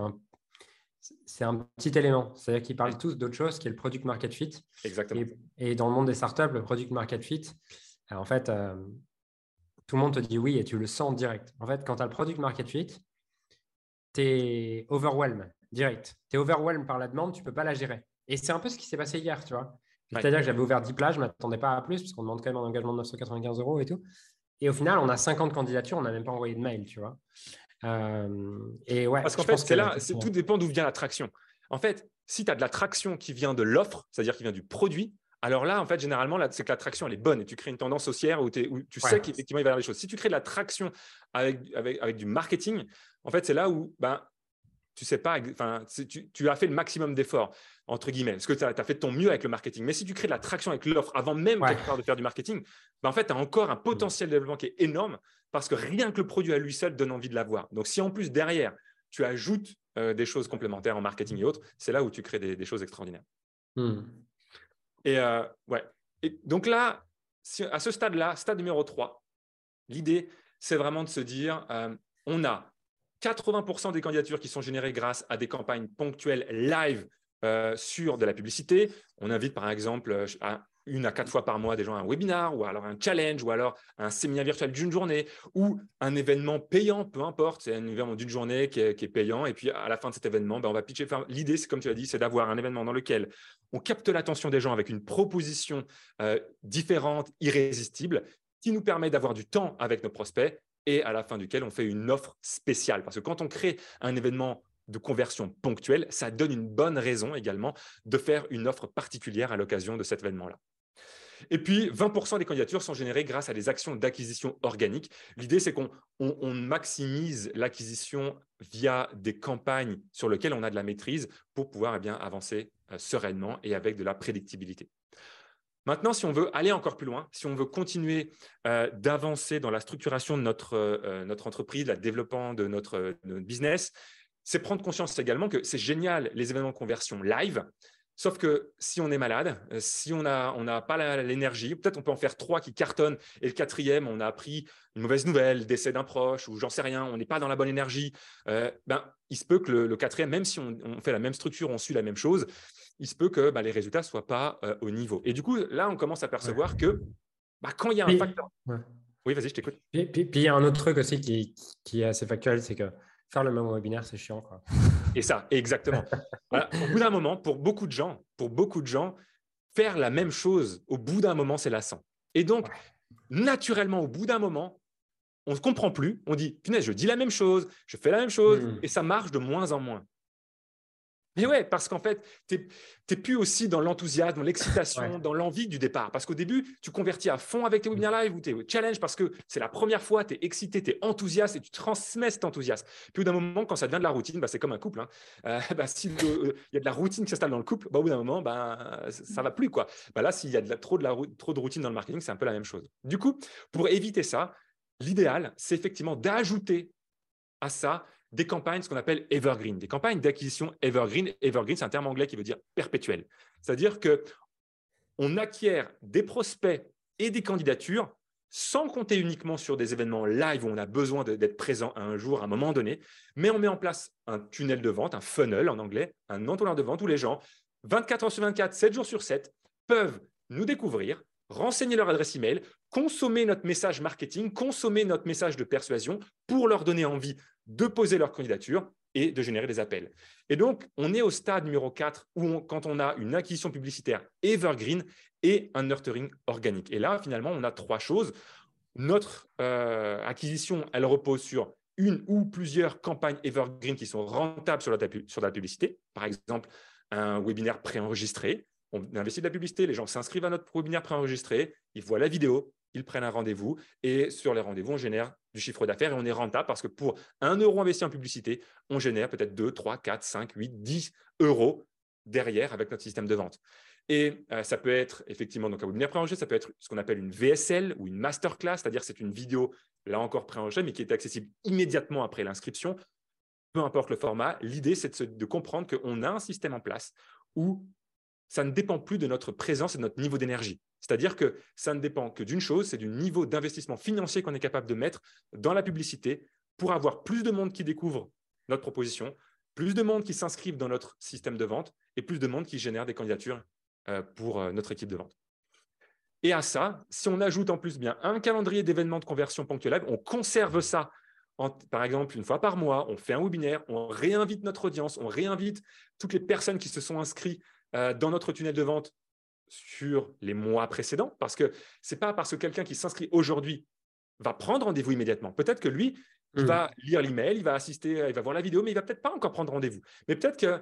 c'est un petit élément. C'est-à-dire qu'ils parlent tous d'autre chose qui est le product market fit. Exactement. Et, dans le monde des startups, le product market fit, en fait, tout le monde te dit oui et tu le sens direct. En fait, quand tu as le product market fit, tu es overwhelmed direct. Tu es overwhelmed par la demande, tu ne peux pas la gérer. Et c'est un peu ce qui s'est passé hier, tu vois. C'est-à-dire que j'avais ouvert 10 plages, je ne m'attendais pas à plus, parce qu'on demande quand même un engagement de 995 euros et tout. Et au final, on a 50 candidatures, on n'a même pas envoyé de mail, tu vois. Euh, et ouais, parce qu'en fait, c'est là, tout dépend d'où vient la traction. En fait, si tu as de la traction qui vient de l'offre, c'est-à-dire qui vient du produit, alors là, en fait, généralement, c'est que la traction, elle est bonne et tu crées une tendance haussière où, où tu sais qu'effectivement, il va y avoir des choses. Si tu crées de la traction avec, avec, du marketing, en fait, c'est là où ben, tu sais pas, enfin, tu, tu, as fait le maximum d'efforts, entre guillemets, parce que tu as, fait ton mieux avec le marketing. Mais si tu crées de la traction avec l'offre avant même de faire du marketing, ben, en fait, tu as encore un mmh. potentiel de développement qui est énorme parce que rien que le produit à lui seul donne envie de l'avoir. Donc, si en plus, derrière, tu ajoutes euh, des choses complémentaires en marketing et autres, c'est là où tu crées des, choses extraordinaires. Mmh. Et euh. Et donc là, à ce stade-là, stade numéro 3, l'idée, c'est vraiment de se dire, euh, on a 80% des candidatures qui sont générées grâce à des campagnes ponctuelles live euh, sur de la publicité. On invite par exemple à une à quatre fois par mois des gens à un webinar ou alors un challenge ou alors un séminaire virtuel d'une journée ou un événement payant, peu importe, c'est un événement d'une journée qui est, payant et puis à la fin de cet événement, ben, on va pitcher. L'idée, c'est comme tu l'as dit, c'est d'avoir un événement dans lequel on capte l'attention des gens avec une proposition euh, différente, irrésistible, qui nous permet d'avoir du temps avec nos prospects et à la fin duquel on fait une offre spéciale. Parce que quand on crée un événement de conversion ponctuelle, ça donne une bonne raison également de faire une offre particulière à l'occasion de cet événement-là. Et puis, 20% des candidatures sont générées grâce à des actions d'acquisition organique. L'idée, c'est qu'on maximise l'acquisition via des campagnes sur lesquelles on a de la maîtrise pour pouvoir eh bien, avancer euh, sereinement et avec de la prédictibilité. Maintenant, si on veut aller encore plus loin, si on veut continuer euh, d'avancer dans la structuration de notre, euh, entreprise, le développement de notre business, c'est prendre conscience également que c'est génial les événements de conversion live, Sauf que si on est malade, euh, si on n'a on pas l'énergie, peut-être on peut en faire trois qui cartonnent et le quatrième, on a appris une mauvaise nouvelle, décès d'un proche ou j'en sais rien, on n'est pas dans la bonne énergie. Euh, ben, il se peut que le, quatrième, même si on, fait la même structure, on suit la même chose, il se peut que ben, les résultats ne soient pas euh, au niveau. Et du coup, là, on commence à percevoir que bah, quand il y a un facteur. Oui, vas-y, je t'écoute. Puis, il y a un autre truc aussi qui, qui est assez factuel, c'est que faire le même webinaire, c'est chiant. Quoi. Et ça, exactement. Au bout d'un moment, pour beaucoup de gens, pour beaucoup de gens, faire la même chose au bout d'un moment, c'est lassant. Et donc, naturellement, au bout d'un moment, on ne comprend plus. On dit, punaise, je dis la même chose, je fais la même chose, mmh. et ça marche de moins en moins. Mais ouais, parce qu'en fait, tu n'es plus aussi dans l'enthousiasme, dans l'excitation, dans l'envie du départ. Parce qu'au début, tu convertis à fond avec tes webinaires live ou tes challenges parce que c'est la première fois, tu es excité, tu es enthousiaste et tu transmets cet enthousiasme. Puis au bout d'un moment, quand ça devient de la routine, bah, c'est comme un couple. Hein. Euh, bah, S'il euh, y a de la routine qui s'installe dans le couple, bah, au bout d'un moment, bah, ça ne va plus. Quoi. Bah, là, s'il y a de trop, de la, trop de routine dans le marketing, c'est un peu la même chose. Du coup, pour éviter ça, l'idéal, c'est effectivement d'ajouter à ça des campagnes, ce qu'on appelle evergreen, des campagnes d'acquisition evergreen. Evergreen, c'est un terme anglais qui veut dire perpétuel. C'est-à-dire que on acquiert des prospects et des candidatures sans compter uniquement sur des événements live où on a besoin d'être présent à un jour, à un moment donné, mais on met en place un tunnel de vente, un funnel en anglais, un entonnoir de vente où les gens, 24 heures sur 24, 7 jours sur 7, peuvent nous découvrir, renseigner leur adresse email, consommer notre message marketing, consommer notre message de persuasion pour leur donner envie de poser leur candidature et de générer des appels. Et donc, on est au stade numéro 4 où quand on a une acquisition publicitaire evergreen et un nurturing organique. Et là, finalement, on a trois choses. Notre euh, acquisition, elle repose sur une ou plusieurs campagnes evergreen qui sont rentables sur la, sur la publicité. Par exemple, un webinaire préenregistré. On investit de la publicité, les gens s'inscrivent à notre webinaire préenregistré, ils voient la vidéo, ils prennent un rendez-vous et sur les rendez-vous, on génère du chiffre d'affaires et on est rentable parce que pour un euro investi en publicité, on génère peut-être 2, 3, 4, 5, 8, 10 euros derrière avec notre système de vente. Et euh, ça peut être effectivement donc un webinaire préenregistré, ça peut être ce qu'on appelle une VSL ou une masterclass, c'est-à-dire c'est une vidéo là encore préenregistrée mais qui est accessible immédiatement après l'inscription. Peu importe le format, l'idée c'est de, de comprendre qu'on a un système en place où ça ne dépend plus de notre présence et de notre niveau d'énergie. C'est-à-dire que ça ne dépend que d'une chose, c'est du niveau d'investissement financier qu'on est capable de mettre dans la publicité pour avoir plus de monde qui découvre notre proposition, plus de monde qui s'inscrivent dans notre système de vente et plus de monde qui génère des candidatures euh, pour euh, notre équipe de vente. Et à ça, si on ajoute en plus bien un calendrier d'événements de conversion ponctuels, on conserve ça par exemple, une fois par mois, on fait un webinaire, on réinvite notre audience, on réinvite toutes les personnes qui se sont inscrites euh, dans notre tunnel de vente sur les mois précédents, parce que ce n'est pas parce que quelqu'un qui s'inscrit aujourd'hui va prendre rendez-vous immédiatement. Peut-être que lui, il hmm. va lire l'email, il va assister, il va voir la vidéo, mais il va peut-être pas encore prendre rendez-vous. Mais peut-être que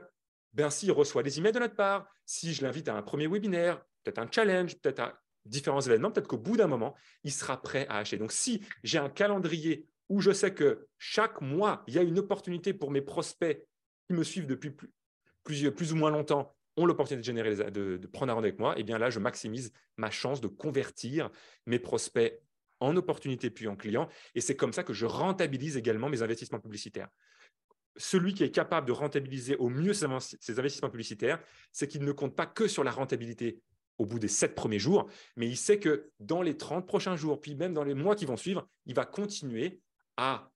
ben, s'il reçoit des emails de notre part, si je l'invite à un premier webinaire, peut-être un challenge, peut-être à différents événements, peut-être qu'au bout d'un moment, il sera prêt à acheter. Donc, si j'ai un calendrier où je sais que chaque mois, il y a une opportunité pour mes prospects qui me suivent depuis plus, plus ou moins longtemps ont l'opportunité de, générer, de, prendre un rendez-vous avec moi, et eh bien là, je maximise ma chance de convertir mes prospects en opportunités puis en clients. Et c'est comme ça que je rentabilise également mes investissements publicitaires. Celui qui est capable de rentabiliser au mieux ses investissements publicitaires, c'est qu'il ne compte pas que sur la rentabilité au bout des sept premiers jours, mais il sait que dans les 30 prochains jours, puis même dans les mois qui vont suivre, il va continuer à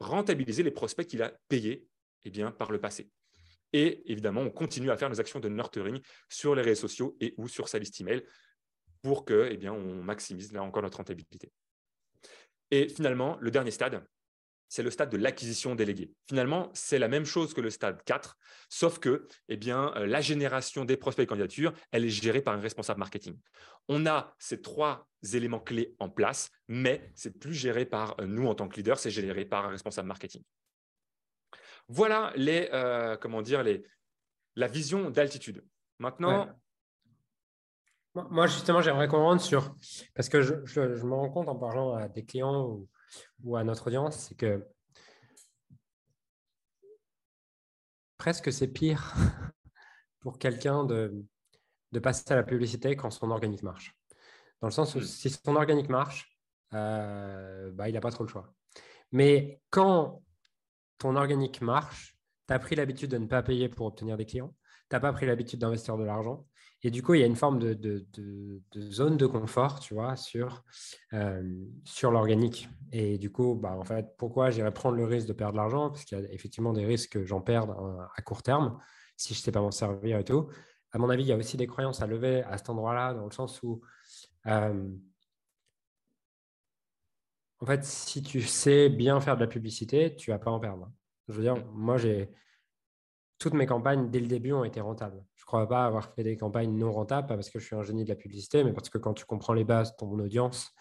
rentabiliser les prospects qu'il a payés eh par le passé. Et évidemment, on continue à faire nos actions de nurturing sur les réseaux sociaux et ou sur sa liste email pour que, eh bien, on maximise là encore notre rentabilité. Et finalement, le dernier stade, c'est le stade de l'acquisition déléguée. Finalement, c'est la même chose que le stade 4, sauf que eh bien, euh, la génération des prospects et candidatures, elle est gérée par un responsable marketing. On a ces trois éléments clés en place, mais c'est plus géré par euh, nous en tant que leader, c'est géré par un responsable marketing. Voilà les, euh, comment dire, les, la vision d'altitude. Maintenant. Moi, justement, j'aimerais qu'on rentre sur. Parce que je, me rends compte en parlant à des clients ou, à notre audience, c'est que presque c'est pire pour quelqu'un de, de passer à la publicité quand son organique marche. Dans le sens où hmm. si son organique marche, euh, bah, il n'a pas trop le choix. Mais quand ton organique marche, tu as pris l'habitude de ne pas payer pour obtenir des clients, tu n'as pas pris l'habitude d'investir de l'argent. Et du coup, il y a une forme de, zone de confort, tu vois, sur, euh, sur l'organique. Et du coup, bah, en fait, pourquoi j'irais prendre le risque de perdre de l'argent? Parce qu'il y a effectivement des risques que j'en perde à court terme, si je ne sais pas m'en servir et tout. À mon avis, il y a aussi des croyances à lever à cet endroit-là, dans le sens où, euh, en fait, si tu sais bien faire de la publicité, tu vas pas en perdre. Je veux dire, moi, j'ai toutes mes campagnes, dès le début, ont été rentables. Je ne crois pas avoir fait des campagnes non rentables, pas parce que je suis un génie de la publicité, mais parce que quand tu comprends les bases ton audience,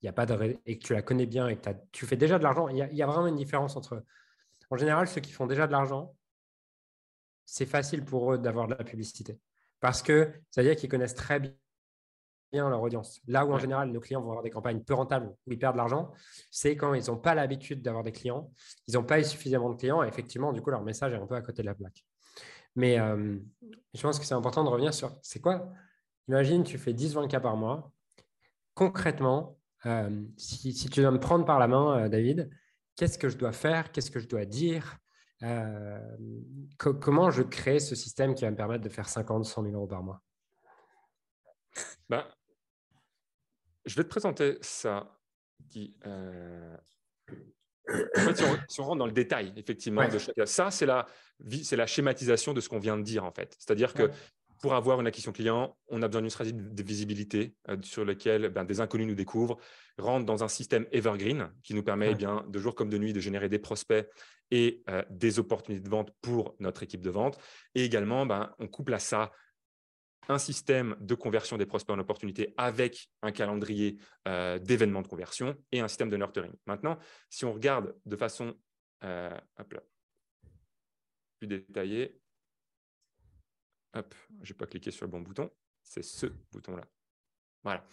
il y a pas de et que tu la connais bien et que tu fais déjà de l'argent, il, y, a vraiment une différence entre. En général, ceux qui font déjà de l'argent, c'est facile pour eux d'avoir de la publicité. Parce que ça veut dire qu'ils connaissent très bien leur audience. Là où en général nos clients vont avoir des campagnes peu rentables où ils perdent de l'argent, c'est quand ils n'ont pas l'habitude d'avoir des clients, ils n'ont pas eu suffisamment de clients et effectivement, du coup, leur message est un peu à côté de la plaque. Mais euh, je pense que c'est important de revenir sur c'est quoi? Imagine, tu fais 10-20 cas par mois. Concrètement, euh, si, tu dois me prendre par la main, euh, David, qu'est-ce que je dois faire? Qu'est-ce que je dois dire? Comment je crée ce système qui va me permettre de faire 50, 100 000 euros par mois? Ben, je vais te présenter ça. Qui, euh, si, on, rentre dans le détail, effectivement, de chaque... ça, c'est la, c'est la schématisation de ce qu'on vient de dire, en fait. C'est-à-dire que pour avoir une acquisition client, on a besoin d'une stratégie de visibilité euh, sur laquelle ben, des inconnus nous découvrent, rentre dans un système evergreen qui nous permet eh bien, de jour comme de nuit de générer des prospects et euh, des opportunités de vente pour notre équipe de vente. Et également, ben, on couple à ça un système de conversion des prospects en opportunité avec un calendrier euh, d'événements de conversion et un système de nurturing. Maintenant, si on regarde de façon euh, plus détaillée, hop, je n'ai pas cliqué sur le bon bouton, c'est ce bouton-là. Voilà.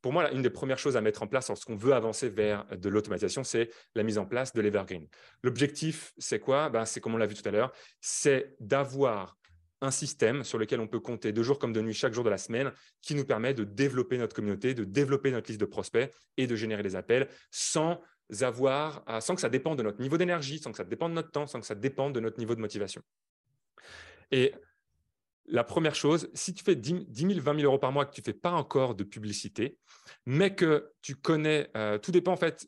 Pour moi, une des premières choses à mettre en place lorsqu'on veut avancer vers de l'automatisation, c'est la mise en place de l'Evergreen. L'objectif, c'est quoi? Ben, C'est comme on l'a vu tout à l'heure, c'est d'avoir un système sur lequel on peut compter de jour comme de nuit chaque jour de la semaine qui nous permet de développer notre communauté, de développer notre liste de prospects et de générer des appels sans avoir, sans que ça dépende de notre niveau d'énergie, sans que ça dépende de notre temps, sans que ça dépende de notre niveau de motivation. Et la première chose, si tu fais 10 000, 20 000 euros par mois, que tu ne fais pas encore de publicité, mais que tu connais, euh, tout dépend en fait,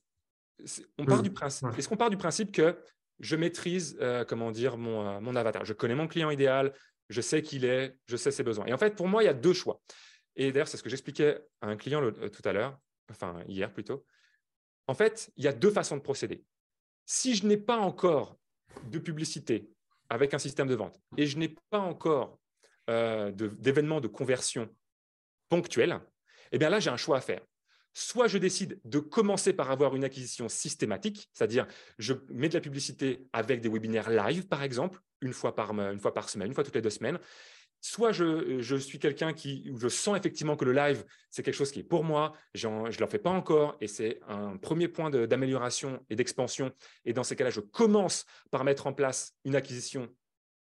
on part du principe, est-ce qu'on part du principe que je maîtrise, euh, comment dire, mon, euh, mon, avatar. Je connais mon client idéal, je sais qui il est, je sais ses besoins. Et en fait, pour moi, il y a deux choix. Et d'ailleurs, c'est ce que j'expliquais à un client euh, tout à l'heure, enfin hier plutôt. En fait, il y a deux façons de procéder. Si je n'ai pas encore de publicité avec un système de vente et je n'ai pas encore euh, d'événements de, conversion ponctuels, eh bien là, j'ai un choix à faire. Soit je décide de commencer par avoir une acquisition systématique, c'est-à-dire je mets de la publicité avec des webinaires live, par exemple, une fois par, une fois par semaine, une fois toutes les deux semaines. Soit je, suis quelqu'un qui, je sens effectivement que le live, c'est quelque chose qui est pour moi, je ne l'en fais pas encore et c'est un premier point d'amélioration et d'expansion. Et dans ces cas-là, je commence par mettre en place une acquisition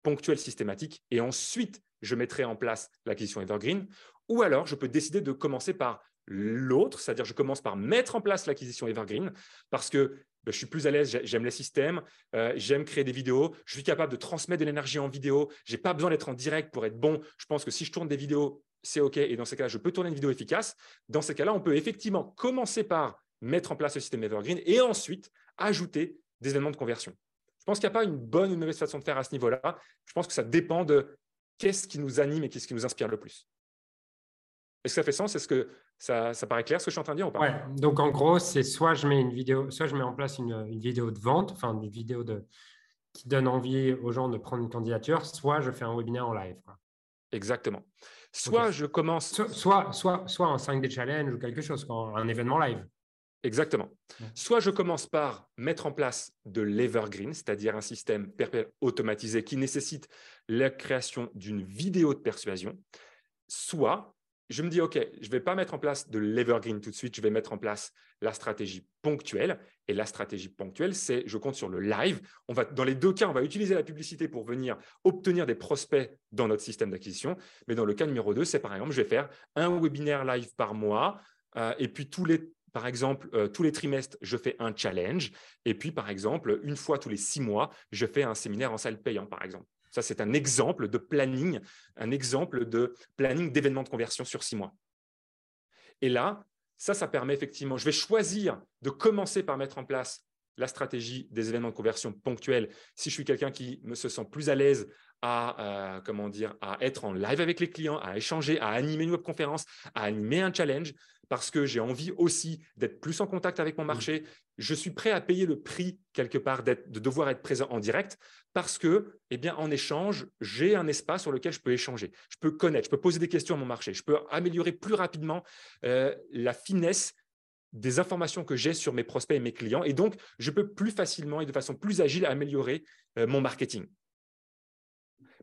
ponctuelle systématique et ensuite je mettrai en place l'acquisition Evergreen. Ou alors, je peux décider de commencer par l'autre, c'est-à-dire je commence par mettre en place l'acquisition Evergreen parce que ben, je suis plus à l'aise, j'aime les systèmes, euh, j'aime créer des vidéos, je suis capable de transmettre de l'énergie en vidéo, je n'ai pas besoin d'être en direct pour être bon. Je pense que si je tourne des vidéos, c'est OK, et dans ces cas-là, je peux tourner une vidéo efficace. Dans ces cas-là, on peut effectivement commencer par mettre en place le système Evergreen et ensuite ajouter des éléments de conversion. Je pense qu'il n'y a pas une bonne ou une mauvaise façon de faire à ce niveau-là. Je pense que ça dépend de qu'est-ce qui nous anime et qu'est-ce qui nous inspire le plus. Est-ce que ça fait sens Est-ce que ça, paraît clair ce que je suis en train de dire ou pas? Ouais. Donc en gros, c'est soit je mets une vidéo, soit je mets en place une, vidéo de vente, enfin une vidéo de, qui donne envie aux gens de prendre une candidature, soit je fais un webinaire en live. Exactement. Soit je commence. soit, soit, soit un 5D challenge ou quelque chose, un événement live. Exactement. Soit je commence par mettre en place de l'evergreen, c'est-à-dire un système automatisé qui nécessite la création d'une vidéo de persuasion, soit je me dis, OK, je ne vais pas mettre en place de l'evergreen tout de suite, je vais mettre en place la stratégie ponctuelle. Et la stratégie ponctuelle, c'est, je compte sur le live. On va, dans les deux cas, on va utiliser la publicité pour venir obtenir des prospects dans notre système d'acquisition. Mais dans le cas numéro 2, c'est par exemple, je vais faire un webinaire live par mois. Euh, et puis, tous les, par exemple, euh, tous les trimestres, je fais un challenge. Et puis, par exemple, une fois tous les six mois, je fais un séminaire en salle payant, par exemple. Ça, c'est un exemple de planning, un exemple de planning d'événements de conversion sur six mois. Et là, ça, ça permet effectivement, je vais choisir de commencer par mettre en place la stratégie des événements de conversion ponctuels si je suis quelqu'un qui me se sent plus à l'aise à, euh, comment dire, à être en live avec les clients, à échanger, à animer une webconférence, à animer un challenge, parce que j'ai envie aussi d'être plus en contact avec mon mmh. marché. Je suis prêt à payer le prix quelque part de devoir être présent en direct, parce que, eh bien, en échange, j'ai un espace sur lequel je peux échanger, je peux connaître, je peux poser des questions à mon marché, je peux améliorer plus rapidement euh, la finesse des informations que j'ai sur mes prospects et mes clients. Et donc, je peux plus facilement et de façon plus agile améliorer euh, mon marketing.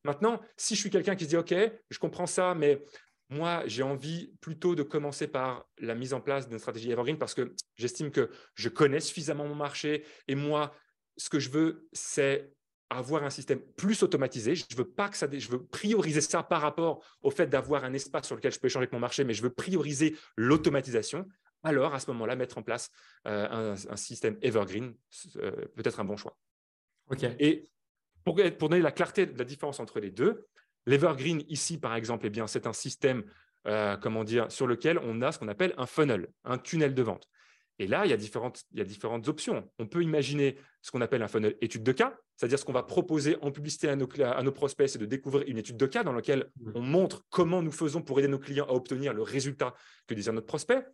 Maintenant, si je suis quelqu'un qui se dit, OK, je comprends ça, mais moi, j'ai envie plutôt de commencer par la mise en place d'une stratégie evergreen parce que j'estime que je connais suffisamment mon marché et moi, ce que je veux, c'est avoir un système plus automatisé. Je veux pas que ça, je veux prioriser ça par rapport au fait d'avoir un espace sur lequel je peux échanger avec mon marché, mais je veux prioriser l'automatisation. Alors, à ce moment-là, mettre en place euh, un, système evergreen euh, peut être un bon choix. Ok. Et pour, donner la clarté de la différence entre les deux, l'Evergreen ici, par exemple, eh bien, c'est un système euh, comment dire, sur lequel on a ce qu'on appelle un funnel, un tunnel de vente. Et là, il y, a différentes, il y a différentes options. On peut imaginer ce qu'on appelle un funnel étude de cas, c'est-à-dire ce qu'on va proposer en publicité à nos, à nos prospects, c'est de découvrir une étude de cas dans laquelle mmh. on montre comment nous faisons pour aider nos clients à obtenir le résultat que désire notre prospect.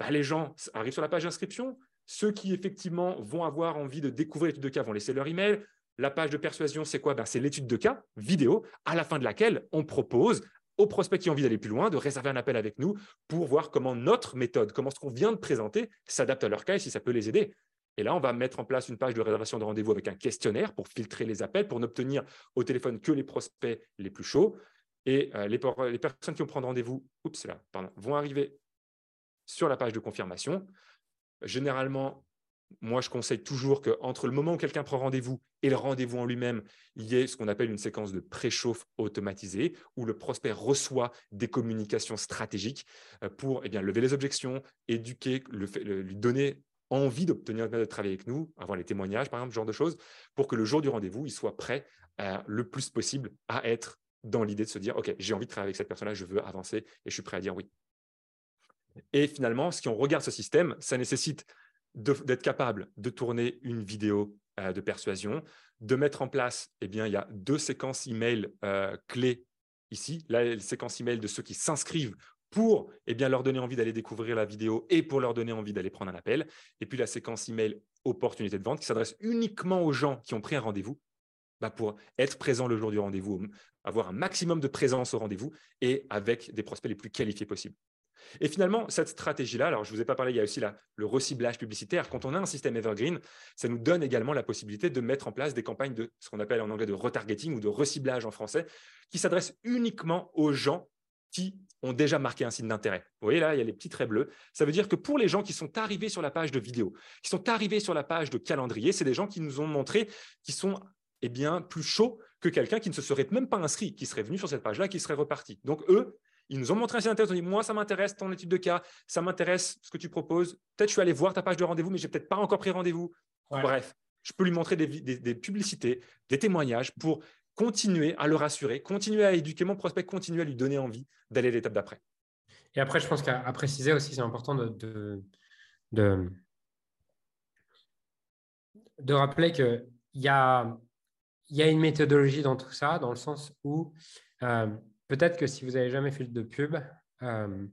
Bah, les gens arrivent sur la page d'inscription. Ceux qui effectivement vont avoir envie de découvrir l'étude de cas vont laisser leur email. La page de persuasion, c'est quoi? Ben, C'est l'étude de cas vidéo, à la fin de laquelle on propose aux prospects qui ont envie d'aller plus loin de réserver un appel avec nous pour voir comment notre méthode, comment ce qu'on vient de présenter s'adapte à leur cas et si ça peut les aider. Et là, on va mettre en place une page de réservation de rendez-vous avec un questionnaire pour filtrer les appels, pour n'obtenir au téléphone que les prospects les plus chauds. Et euh, les, les, personnes qui vont prendre rendez-vous vont arriver sur la page de confirmation. Généralement, moi, je conseille toujours qu'entre le moment où quelqu'un prend rendez-vous et le rendez-vous en lui-même, il y ait ce qu'on appelle une séquence de préchauffe automatisée où le prospect reçoit des communications stratégiques euh, pour eh bien, lever les objections, éduquer, lui donner envie d'obtenir de travailler avec nous, avoir les témoignages, par exemple, ce genre de choses, pour que le jour du rendez-vous, il soit prêt le plus possible à être dans l'idée de se dire, OK, j'ai envie de travailler avec cette personne-là, je veux avancer et je suis prêt à dire oui. Et finalement, si on regarde ce système, ça nécessite d'être capable de tourner une vidéo euh, de persuasion, de mettre en place, eh bien, il y a deux séquences email euh, clés ici. Là, les séquences email de ceux qui s'inscrivent pour eh bien, leur donner envie d'aller découvrir la vidéo et pour leur donner envie d'aller prendre un appel. Et puis la séquence email opportunité de vente qui s'adresse uniquement aux gens qui ont pris un rendez-vous bah, pour être présent le jour du rendez-vous, avoir un maximum de présence au rendez-vous et avec des prospects les plus qualifiés possibles. Et finalement, cette stratégie-là, alors je ne vous ai pas parlé, il y a aussi le reciblage publicitaire. Quand on a un système evergreen, ça nous donne également la possibilité de mettre en place des campagnes de ce qu'on appelle en anglais de retargeting ou de reciblage en français, qui s'adressent uniquement aux gens qui ont déjà marqué un signe d'intérêt. Vous voyez là, il y a les petits traits bleus. Ça veut dire que pour les gens qui sont arrivés sur la page de vidéo, qui sont arrivés sur la page de calendrier, c'est des gens qui nous ont montré qu'ils sont eh bien, plus chauds que quelqu'un qui ne se serait même pas inscrit, qui serait venu sur cette page-là, qui serait reparti. Donc eux, ils nous ont montré un site internet, ils ont dit Moi, ça m'intéresse ton étude de cas, ça m'intéresse ce que tu proposes. Peut-être je suis allé voir ta page de rendez-vous, mais je n'ai peut-être pas encore pris rendez-vous. Bref, je peux lui montrer des, publicités, des témoignages pour continuer à le rassurer, continuer à éduquer mon prospect, continuer à lui donner envie d'aller à l'étape d'après. Et après, je pense qu'à préciser aussi, c'est important de, de, de, rappeler qu'il y a, y a une méthodologie dans tout ça, dans le sens où euh, peut-être que si vous n'avez jamais fait de pub, euh,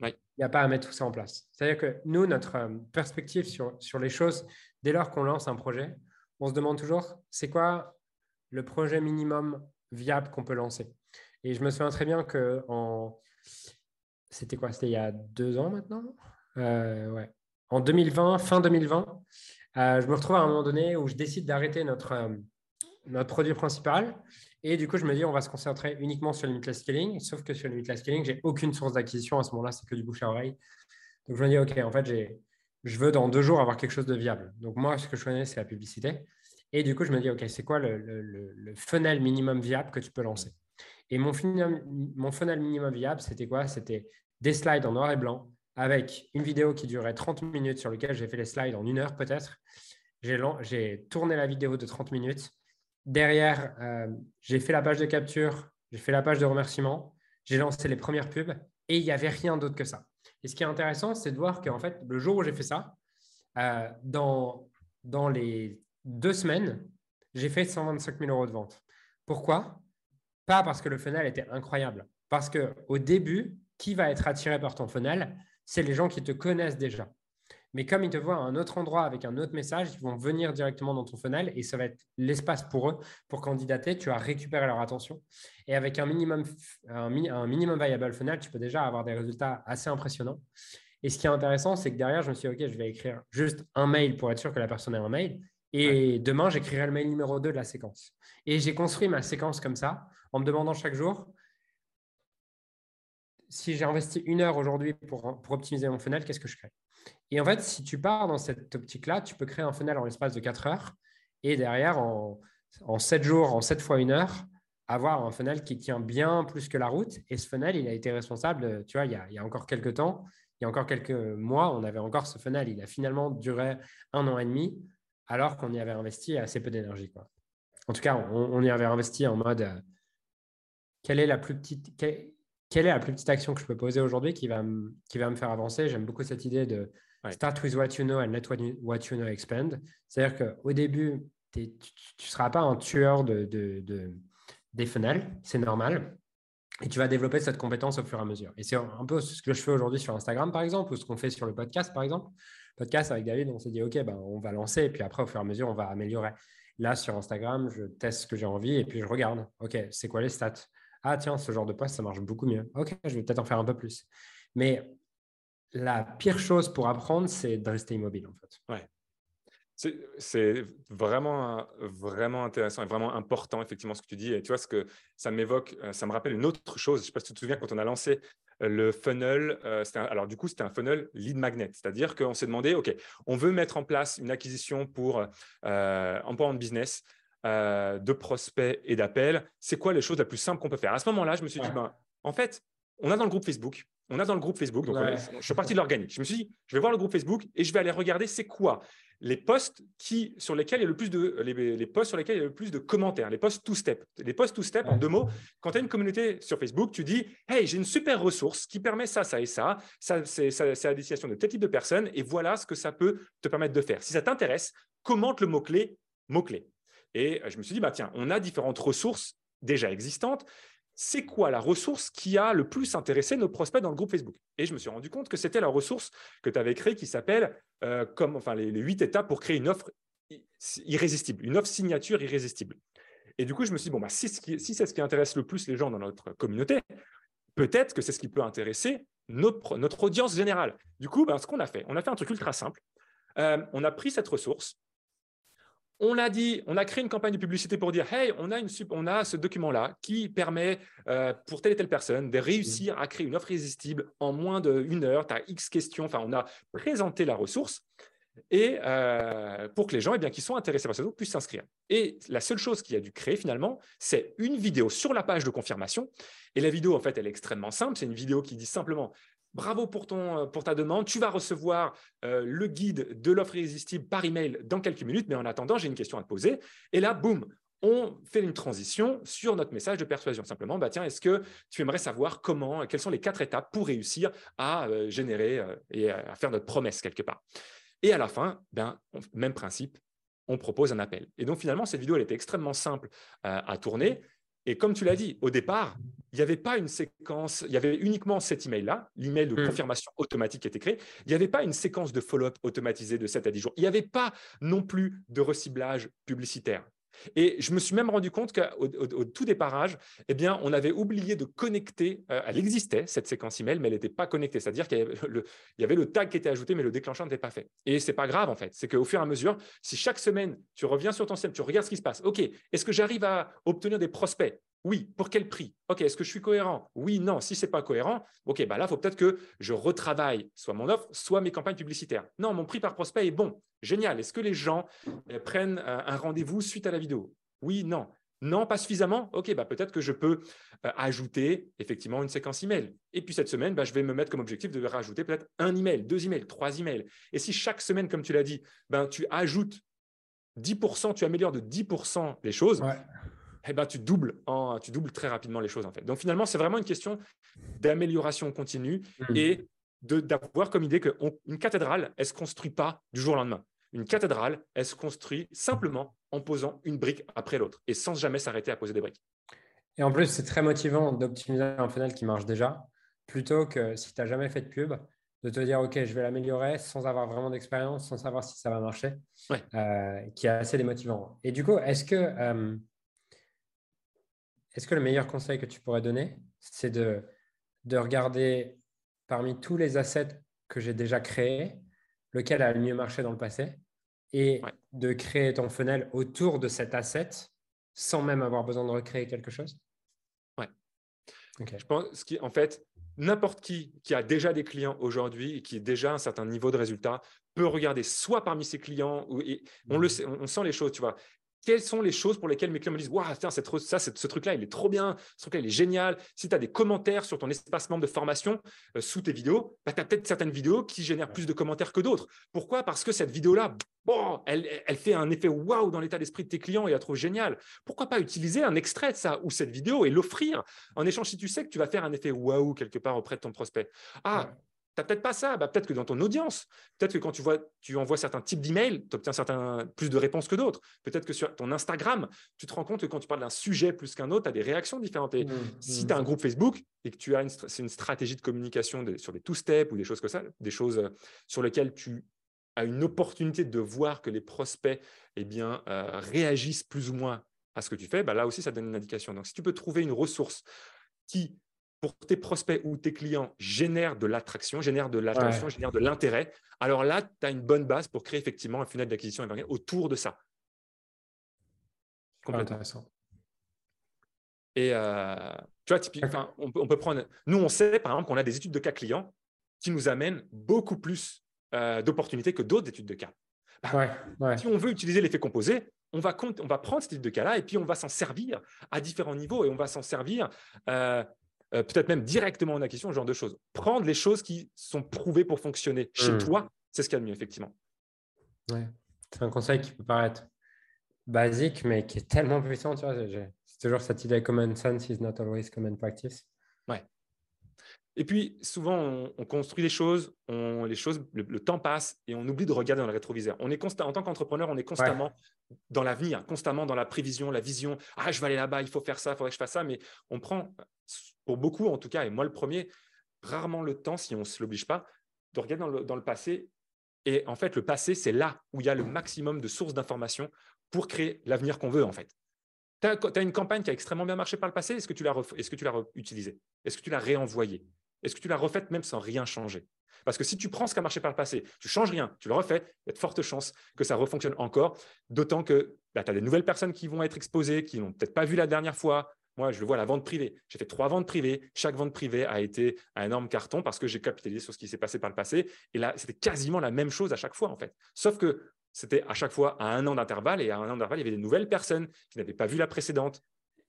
il n'y a pas à mettre tout ça en place. C'est-à-dire que nous, notre euh, perspective sur, sur les choses, dès lors qu'on lance un projet, on se demande toujours, c'est quoi le projet minimum viable qu'on peut lancer? Et je me souviens très bien que en... C'était quoi? C'était il y a deux ans maintenant? Euh, ouais. En 2020, fin 2020, je me retrouve à un moment donné où je décide d'arrêter notre, notre produit principal et du coup, je me dis, on va se concentrer uniquement sur le limitless scaling. Sauf que sur le limitless scaling, j'ai aucune source d'acquisition. À ce moment-là, c'est que du bouche à oreille. Donc, je me dis, OK, en fait, je veux dans deux jours avoir quelque chose de viable. Donc, moi, ce que je connais, c'est la publicité. Et du coup, je me dis, OK, c'est quoi le, funnel minimum viable que tu peux lancer? Et mon funnel, mon funnel minimum viable, c'était quoi? C'était des slides en noir et blanc avec une vidéo qui durait 30 minutes sur laquelle j'ai fait les slides en une heure peut-être. J'ai tourné la vidéo de 30 minutes Derrière, euh, j'ai fait la page de capture, j'ai fait la page de remerciement, j'ai lancé les premières pubs et il n'y avait rien d'autre que ça. Et ce qui est intéressant, c'est de voir qu'en fait, le jour où j'ai fait ça, euh, dans, dans les deux semaines, j'ai fait 125 000 euros de vente. Pourquoi? Pas parce que le funnel était incroyable. Parce qu'au début, qui va être attiré par ton funnel? C'est les gens qui te connaissent déjà. Mais comme ils te voient à un autre endroit avec un autre message, ils vont venir directement dans ton funnel et ça va être l'espace pour eux pour candidater. Tu as récupéré leur attention. Et avec un minimum, un, minimum viable funnel, tu peux déjà avoir des résultats assez impressionnants. Et ce qui est intéressant, c'est que derrière, je me suis dit, OK, je vais écrire juste un mail pour être sûr que la personne ait un mail. Et demain, j'écrirai le mail numéro 2 de la séquence. Et j'ai construit ma séquence comme ça, en me demandant chaque jour, si j'ai investi une heure aujourd'hui pour, pour optimiser mon funnel, qu'est-ce que je crée? Et en fait, si tu pars dans cette optique-là, tu peux créer un funnel en l'espace de 4 heures et derrière, en, en 7 jours, en 7 fois une heure, avoir un funnel qui tient bien plus que la route. Et ce funnel, il a été responsable, tu vois, il y a, encore quelques temps, il y a encore quelques mois, on avait encore ce funnel. Il a finalement duré un an et demi alors qu'on y avait investi assez peu d'énergie. En tout cas, on, y avait investi en mode euh, quelle est la plus petite est la plus petite action que je peux poser aujourd'hui qui va, me, qui va me faire avancer? J'aime beaucoup cette idée de start with what you know and let what you know expand. C'est-à-dire qu'au début, tu ne seras pas un tueur de, de, des funnels, c'est normal. Et tu vas développer cette compétence au fur et à mesure. Et c'est un peu ce que je fais aujourd'hui sur Instagram, par exemple, ou ce qu'on fait sur le podcast, par exemple podcast avec David, on s'est dit, OK, ben, on va lancer, et puis après, au fur et à mesure, on va améliorer. Là, sur Instagram, je teste ce que j'ai envie, et puis je regarde, OK, c'est quoi les stats? Ah, tiens, ce genre de post, ça marche beaucoup mieux. OK, je vais peut-être en faire un peu plus. Mais la pire chose pour apprendre, c'est de rester immobile, en fait. Ouais. C'est vraiment, vraiment intéressant et vraiment important, effectivement, ce que tu dis. Et tu vois, ce que ça m'évoque, euh, ça me rappelle une autre chose. Je ne sais pas si tu te souviens, quand on a lancé le funnel, euh, alors du coup, c'était un funnel lead magnet, c'est-à-dire qu'on s'est demandé, OK, on veut mettre en place une acquisition pour euh, de business euh, de prospects et d'appels. C'est quoi les choses les plus simples qu'on peut faire? À ce moment-là, je me suis dit, ben, en fait, on a dans le groupe Facebook, on a dans le groupe Facebook, donc je suis parti de l'organique. Je me suis dit, je vais voir le groupe Facebook et je vais aller regarder c'est quoi les posts qui, sur lesquels il y a le plus de les, posts sur lesquels il y a le plus de commentaires, les posts two step. Les posts two step en deux mots, quand tu as une communauté sur Facebook, tu dis "Hey, j'ai une super ressource qui permet ça ça et ça, ça c'est à destination de tel type de personnes et voilà ce que ça peut te permettre de faire. Si ça t'intéresse, commente le mot-clé mot-clé." Et je me suis dit bah tiens, on a différentes ressources déjà existantes c'est quoi la ressource qui a le plus intéressé nos prospects dans le groupe Facebook? Et je me suis rendu compte que c'était la ressource que tu avais créée qui s'appelle euh, enfin les, huit étapes pour créer une offre irrésistible, une offre signature irrésistible. Et du coup, je me suis dit, bon, bah, si, c'est ce qui intéresse le plus les gens dans notre communauté, peut-être que c'est ce qui peut intéresser notre, audience générale. Du coup, ben, ce qu'on a fait, on a fait un truc ultra simple. Euh, on a pris cette ressource, on a dit, on a créé une campagne de publicité pour dire, hey, on a, ce document-là qui permet euh, pour telle et telle personne de réussir à créer une offre irrésistible en moins d'une heure. Tu as X questions. Enfin, on a présenté la ressource et euh, pour que les gens eh bien, qui sont intéressés par ce puissent s'inscrire. Et la seule chose qui a dû créer finalement, c'est une vidéo sur la page de confirmation. Et la vidéo, en fait, elle est extrêmement simple. C'est une vidéo qui dit simplement Bravo euh, pour ta demande. Tu vas recevoir euh, le guide de l'offre irrésistible par email dans quelques minutes. Mais en attendant, j'ai une question à te poser. Et là, boum, on fait une transition sur notre message de persuasion. Simplement, bah, tiens, est-ce que tu aimerais savoir comment, quelles sont les quatre étapes pour réussir à euh, générer et à faire notre promesse quelque part? Et à la fin, ben, même principe, on propose un appel. Et donc finalement, cette vidéo, elle était extrêmement simple à tourner. Et comme tu l'as dit, au départ, il n'y avait pas une séquence, il y avait uniquement cet email-là, l'email de hmm. confirmation automatique qui était créé. Il n'y avait pas une séquence de follow-up automatisée de 7 à 10 jours. Il n'y avait pas non plus de reciblage publicitaire. Et je me suis même rendu compte qu'au au, tout déparage, eh bien, on avait oublié de connecter. Euh, elle existait, cette séquence email, mais elle n'était pas connectée. C'est-à-dire qu'il y, avait le tag qui était ajouté, mais le déclencheur n'était pas fait. Et ce n'est pas grave, en fait. C'est qu'au fur et à mesure, si chaque semaine, tu reviens sur ton système, tu regardes ce qui se passe. OK, est-ce que j'arrive à obtenir des prospects? Oui, pour quel prix? Ok, est-ce que je suis cohérent? Oui, non. Si ce n'est pas cohérent, ok, bah là, il faut peut-être que je retravaille soit mon offre, soit mes campagnes publicitaires. Non, mon prix par prospect est bon. Génial. Est-ce que les gens euh, prennent euh, un rendez-vous suite à la vidéo? Oui, non. Non, pas suffisamment? Ok, bah peut-être que je peux euh, ajouter effectivement une séquence email. Et puis cette semaine, bah, je vais me mettre comme objectif de rajouter peut-être un email, deux emails, trois emails. Et si chaque semaine, comme tu l'as dit, ben, tu ajoutes 10%, tu améliores de 10% les choses, eh ben, tu, doubles en, tu doubles très rapidement les choses. En fait. Donc finalement, c'est vraiment une question d'amélioration continue mmh. et d'avoir comme idée qu'une cathédrale, elle ne se construit pas du jour au lendemain. Une cathédrale, elle se construit simplement en posant une brique après l'autre et sans jamais s'arrêter à poser des briques. Et en plus, c'est très motivant d'optimiser un funnel qui marche déjà, plutôt que si tu n'as jamais fait de pub, de te dire, OK, je vais l'améliorer sans avoir vraiment d'expérience, sans savoir si ça va marcher, euh, qui est assez démotivant. Et du coup, est-ce que, euh, est-ce que le meilleur conseil que tu pourrais donner, c'est de, de regarder parmi tous les assets que j'ai déjà créés, lequel a le mieux marché dans le passé, et de créer ton funnel autour de cet asset sans même avoir besoin de recréer quelque chose? Ouais. Je pense qu'en fait, n'importe qui qui a déjà des clients aujourd'hui et qui a déjà un certain niveau de résultat peut regarder soit parmi ses clients, ou, et on, le mmh. sait, on sent les choses, tu vois quelles sont les choses pour lesquelles mes clients me disent Waouh, ça, ce truc-là, il est trop bien, ce truc-là, il est génial. Si tu as des commentaires sur ton espace membre de formation euh, sous tes vidéos, bah, tu as peut-être certaines vidéos qui génèrent plus de commentaires que d'autres. Pourquoi? Parce que cette vidéo-là, elle, fait un effet waouh dans l'état d'esprit de tes clients et la trouve géniale. Pourquoi pas utiliser un extrait de ça ou cette vidéo et l'offrir en échange si tu sais que tu vas faire un effet waouh quelque part auprès de ton prospect? Ah, tu n'as peut-être pas ça. Bah, peut-être que dans ton audience, peut-être que quand tu, vois, tu envoies certains types d'emails, tu obtiens certains, plus de réponses que d'autres. Peut-être que sur ton Instagram, tu te rends compte que quand tu parles d'un sujet plus qu'un autre, tu as des réactions différentes. Et mmh, si mmh. tu as un groupe Facebook et que tu as une, une stratégie de communication sur des two-steps ou des choses comme ça, des choses euh, sur lesquelles tu as une opportunité de voir que les prospects eh bien, euh, réagissent plus ou moins à ce que tu fais, bah là aussi, ça donne une indication. Donc, si tu peux trouver une ressource qui pour tes prospects ou tes clients génèrent de l'attraction, génèrent de l'attention, génèrent de l'intérêt, alors là, tu as une bonne base pour créer effectivement un funnel d'acquisition autour de ça. Complètement. Intéressant. Et euh, tu vois, typiquement, on, on, peut prendre. Nous, on sait par exemple qu'on a des études de cas clients qui nous amènent beaucoup plus euh, d'opportunités que d'autres études de cas. Bah, si on veut utiliser l'effet composé, on va, on va prendre ce type de cas-là et puis on va s'en servir à différents niveaux et on va s'en servir euh, euh, peut-être même directement en acquisition, ce genre de choses. Prendre les choses qui sont prouvées pour fonctionner chez hmm. toi, c'est ce qu'il y a de mieux, effectivement. C'est un conseil qui peut paraître basique, mais qui est tellement puissant. c'est toujours cette idée common sense is not always common practice. Et puis, souvent, on, construit des choses, on, les choses le, temps passe et on oublie de regarder dans le rétroviseur. On est constant, en tant qu'entrepreneur, on est constamment dans l'avenir, constamment dans la prévision, la vision. Ah, je vais aller là-bas, il faut faire ça, il faudrait que je fasse ça. Mais on prend, pour beaucoup en tout cas, et moi le premier, rarement le temps, si on ne se l'oblige pas, de regarder dans le, passé. Et en fait, le passé, c'est là où il y a le maximum de sources d'informations pour créer l'avenir qu'on veut, en fait. Tu as, une campagne qui a extrêmement bien marché par le passé, est-ce que tu l'as est-ce que tu l'as utilisée Est-ce que tu l'as réenvoyée Est-ce que tu l'as refaite même sans rien changer? Parce que si tu prends ce qui a marché par le passé, tu changes rien, tu le refais, il y a de fortes chances que ça refonctionne encore, d'autant que bah, tu as des nouvelles personnes qui vont être exposées, qui n'ont peut-être pas vu la dernière fois, moi, je le vois à la vente privée. J'ai fait trois ventes privées. Chaque vente privée a été un énorme carton parce que j'ai capitalisé sur ce qui s'est passé par le passé. Et là, c'était quasiment la même chose à chaque fois, en fait. Sauf que c'était à chaque fois à un an d'intervalle. Et à un an d'intervalle, il y avait des nouvelles personnes qui n'avaient pas vu la précédente.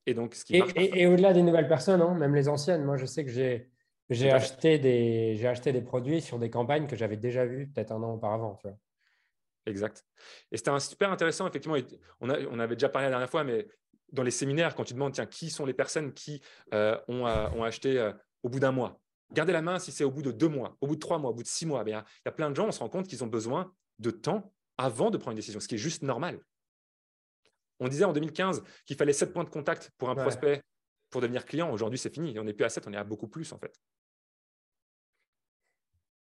Et donc, ce qui Et, au-delà des nouvelles personnes, hein, même les anciennes, moi, je sais que j'ai. J'ai acheté, des, j'ai acheté des produits sur des campagnes que j'avais déjà vues peut-être un an auparavant. Tu vois. Exact. Et c'était super intéressant, effectivement. On, a, on avait déjà parlé la dernière fois, mais dans les séminaires, quand tu demandes tiens, qui sont les personnes qui euh, ont, euh, ont, acheté euh, au bout d'un mois, gardez la main si c'est au bout de deux mois, au bout de trois mois, au bout de six mois. il y, a plein de gens, on se rend compte qu'ils ont besoin de temps avant de prendre une décision, ce qui est juste normal. On disait en 2015 qu'il fallait sept points de contact pour un prospect pour devenir client. Aujourd'hui, c'est fini. On n'est plus à sept, on est à beaucoup plus en fait.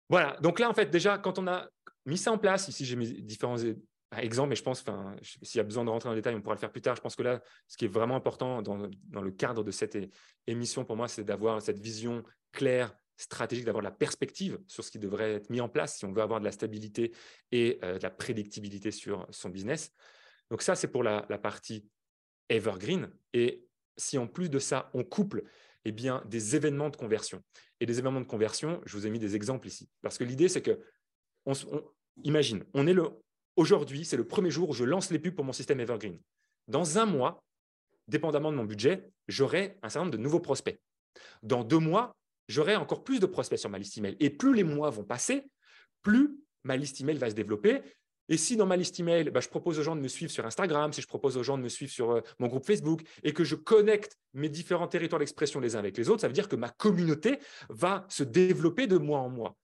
Voilà. Donc là, en fait, déjà, quand on a mis ça en place, ici j'ai mis différents exemple, mais je pense, s'il y a besoin de rentrer dans le détail, on pourra le faire plus tard. Je pense que là, ce qui est vraiment important dans, le cadre de cette émission pour moi, c'est d'avoir cette vision claire, stratégique, d'avoir la perspective sur ce qui devrait être mis en place si on veut avoir de la stabilité et euh, de la prédictibilité sur son business. Donc ça, c'est pour la, partie evergreen. Et si en plus de ça, on couple eh bien, des événements de conversion. Et des événements de conversion, je vous ai mis des exemples ici. Parce que l'idée, c'est que, imagine, on est le, Aujourd'hui, c'est le premier jour où je lance les pubs pour mon système Evergreen. Dans un mois, dépendamment de mon budget, j'aurai un certain nombre de nouveaux prospects. Dans deux mois, j'aurai encore plus de prospects sur ma liste email. Et plus les mois vont passer, plus ma liste email va se développer, Et si dans ma liste email, bah, je propose aux gens de me suivre sur Instagram, si je propose aux gens de me suivre sur euh, mon groupe Facebook et que je connecte mes différents territoires d'expression les uns avec les autres, ça veut dire que ma communauté va se développer de mois en mois.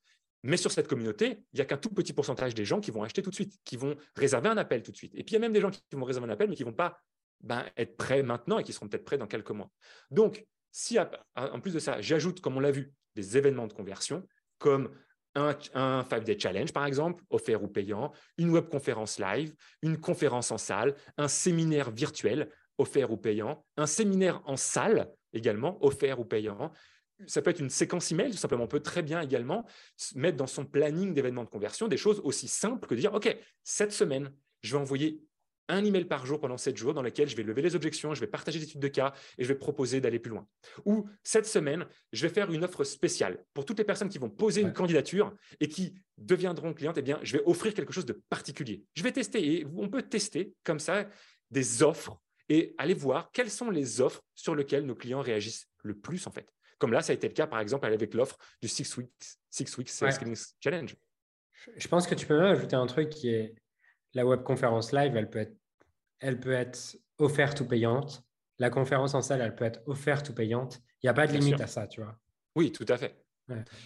Mais sur cette communauté, il n'y a qu'un tout petit pourcentage des gens qui vont acheter tout de suite, qui vont réserver un appel tout de suite. Et puis il y a même des gens qui vont réserver un appel, mais qui ne vont pas ben, être prêts maintenant et qui seront peut-être prêts dans quelques mois. Donc, si en plus de ça, j'ajoute, comme on l'a vu, des événements de conversion, comme un, un 5-day challenge, par exemple, offert ou payant, une webconférence live, une conférence en salle, un séminaire virtuel, offert ou payant, un séminaire en salle également, offert ou payant. Ça peut être une séquence email, tout simplement. On peut très bien également mettre dans son planning d'événements de conversion des choses aussi simples que de dire, OK, cette semaine, je vais envoyer un email par jour pendant sept jours dans lequel je vais lever les objections, je vais partager des études de cas et je vais proposer d'aller plus loin. Ou cette semaine, je vais faire une offre spéciale pour toutes les personnes qui vont poser une candidature et qui deviendront clientes. Eh bien, je vais offrir quelque chose de particulier. Je vais tester et on peut tester comme ça des offres et aller voir quelles sont les offres sur lesquelles nos clients réagissent le plus en fait. Comme là, ça a été le cas par exemple avec l'offre du Six Weeks, Six Weeks Challenge. Je pense que tu peux même ajouter un truc qui est la webconférence live, elle peut être elle peut être offerte ou payante. La conférence en salle, elle peut être offerte ou payante. Il n'y a pas de limite à ça, tu vois. Oui, tout à fait.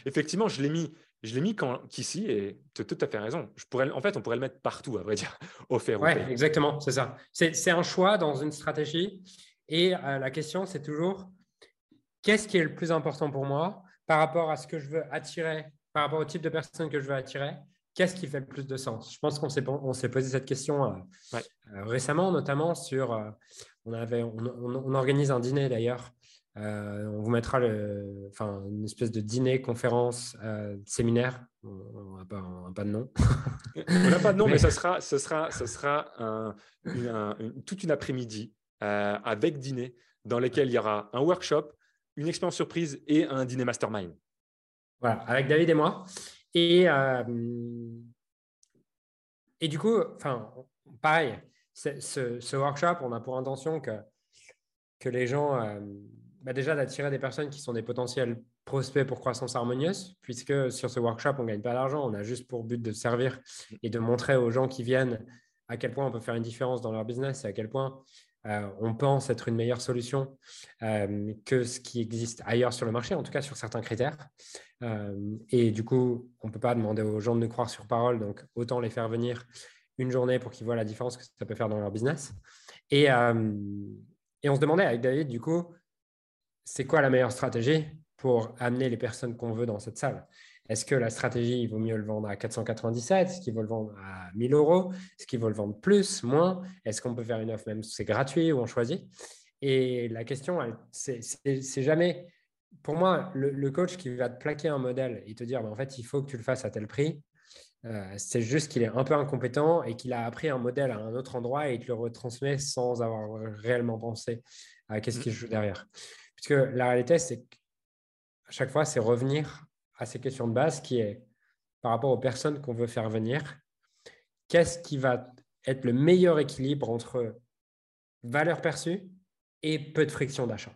Effectivement, je l'ai mis, je l'ai mis quand, qu'ici, et tu as tout à fait raison. Je pourrais, en fait, on pourrait le mettre partout, à vrai dire, offert ou payant. exactement, c'est ça. C'est, un choix dans une stratégie. Et euh, la question, c'est toujours qu'est-ce qui est le plus important pour moi par rapport à ce que je veux attirer, par rapport au type de personne que je veux attirer? Qu'est-ce qui fait le plus de sens? Je pense qu'on s'est, on s'est posé cette question euh, euh, récemment, notamment sur. Euh, on, avait, on, organise un dîner d'ailleurs. on vous mettra le, enfin, une espèce de dîner, conférence, séminaire. On n'a pas, pas, de nom. on n'a pas de nom, mais, ce sera, ce sera, ce sera un, toute une après-midi avec dîner dans lequel il y aura un workshop, une expérience surprise et un dîner mastermind. Voilà, avec David et moi. Et, euh, et du coup, pareil, ce, workshop, on a pour intention que, que les gens, euh, bah déjà d'attirer des personnes qui sont des potentiels prospects pour croissance harmonieuse, puisque sur ce workshop, on ne gagne pas d'argent, on a juste pour but de servir et de montrer aux gens qui viennent à quel point on peut faire une différence dans leur business et à quel point euh, on pense être une meilleure solution euh, que ce qui existe ailleurs sur le marché, en tout cas sur certains critères. Euh, et du coup, on ne peut pas demander aux gens de nous croire sur parole, donc autant les faire venir une journée pour qu'ils voient la différence que ça peut faire dans leur business. Et, et on se demandait avec David, du coup, c'est quoi la meilleure stratégie pour amener les personnes qu'on veut dans cette salle? Est-ce que la stratégie, il vaut mieux le vendre à 497 Est-ce qu'il vaut le vendre à 1000 euros Est-ce qu'il vaut le vendre plus, moins Est-ce qu'on peut faire une offre même si c'est gratuit ou on choisit? Et la question, c'est jamais, pour moi, le, coach qui va te plaquer un modèle et te dire, bah, en fait, il faut que tu le fasses à tel prix, euh, c'est juste qu'il est un peu incompétent et qu'il a appris un modèle à un autre endroit et il te le retransmet sans avoir réellement pensé à qu'est-ce qui joue derrière. Puisque la réalité, c'est qu'à chaque fois, c'est revenir à ces questions de base qui est par rapport aux personnes qu'on veut faire venir, qu'est-ce qui va être le meilleur équilibre entre valeur perçue et peu de friction d'achat?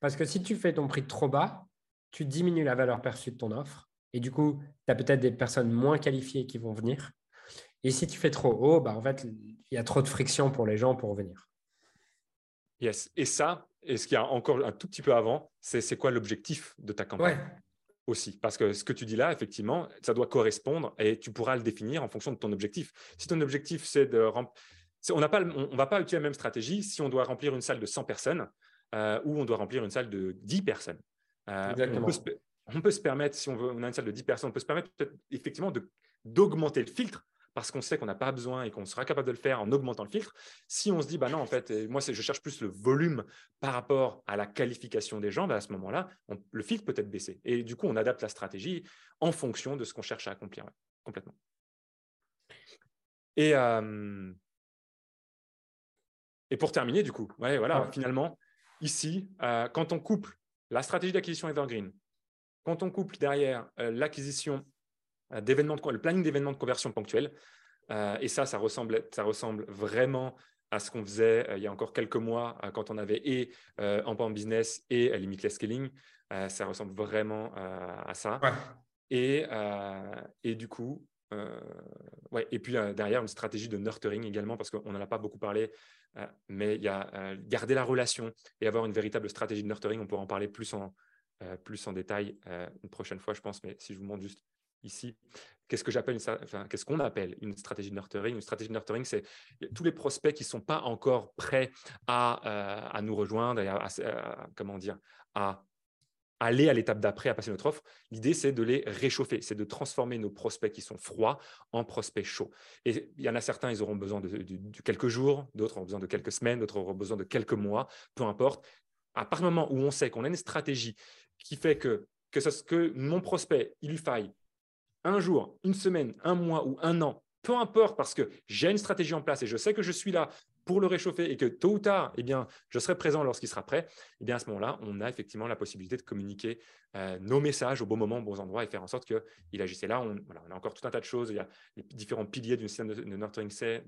Parce que si tu fais ton prix trop bas, tu diminues la valeur perçue de ton offre et du coup, tu as peut-être des personnes moins qualifiées qui vont venir. Et si tu fais trop haut, bah, en fait, il y a trop de friction pour les gens pour venir. Yes. Et ça, et ce qu'il y a encore un tout petit peu avant, c'est quoi l'objectif de ta campagne? Aussi. Parce que ce que tu dis là, effectivement, ça doit correspondre et tu pourras le définir en fonction de ton objectif. Si ton objectif, c'est de remplir. On ne va pas utiliser la même stratégie si on doit remplir une salle de 100 personnes euh, ou on doit remplir une salle de 10 personnes. Euh, on, peut se, on, peut se, permettre, si on, veut, on a une salle de 10 personnes, on peut se permettre peut-être effectivement d'augmenter le filtre parce qu'on sait qu'on n'a pas besoin et qu'on sera capable de le faire en augmentant le filtre. Si on se dit, bah non, en fait, moi, je cherche plus le volume par rapport à la qualification des gens, bah à ce moment-là, le filtre peut être baissé. Et du coup, on adapte la stratégie en fonction de ce qu'on cherche à accomplir. complètement. Et, euh, et pour terminer, du coup, ouais, voilà, finalement, ici, euh, quand on couple la stratégie d'acquisition Evergreen, quand on couple derrière euh, l'acquisition d'événements, le planning d'événements de conversion ponctuelle. Euh, et ça, ça ressemble, ça ressemble vraiment à ce qu'on faisait euh, il y a encore quelques mois quand on avait et en business et limitless scaling. ça ressemble vraiment à ça. Et, et du coup, ouais, et puis derrière, une stratégie de nurturing également, parce qu'on n'en a pas beaucoup parlé, mais il y a garder la relation et avoir une véritable stratégie de nurturing. On pourra en parler plus en, plus en détail une prochaine fois, je pense, mais si je vous montre juste ici, qu'est-ce que j'appelle, enfin, qu'est-ce qu'on appelle une stratégie de nurturing? Une stratégie de nurturing, c'est tous les prospects qui ne sont pas encore prêts à, à nous rejoindre et à, comment dire, à aller à l'étape d'après, à passer notre offre. L'idée, c'est de les réchauffer, c'est de transformer nos prospects qui sont froids en prospects chauds. Et il y en a certains, ils auront besoin de, quelques jours, d'autres auront besoin de quelques semaines, d'autres auront besoin de quelques mois, peu importe. À partir du moment où on sait qu'on a une stratégie qui fait que, que, ça, que mon prospect, il lui faille un jour, une semaine, un mois ou un an, peu importe, parce que j'ai une stratégie en place et je sais que je suis là pour le réchauffer et que tôt ou tard, eh bien, je serai présent lorsqu'il sera prêt, eh bien, à ce moment-là, on a effectivement la possibilité de communiquer euh, nos messages au bon moment, aux bons endroits et faire en sorte qu'il agisse. Et là, on, a encore tout un tas de choses. Il y a les différents piliers d'un système de, nurturing, safe,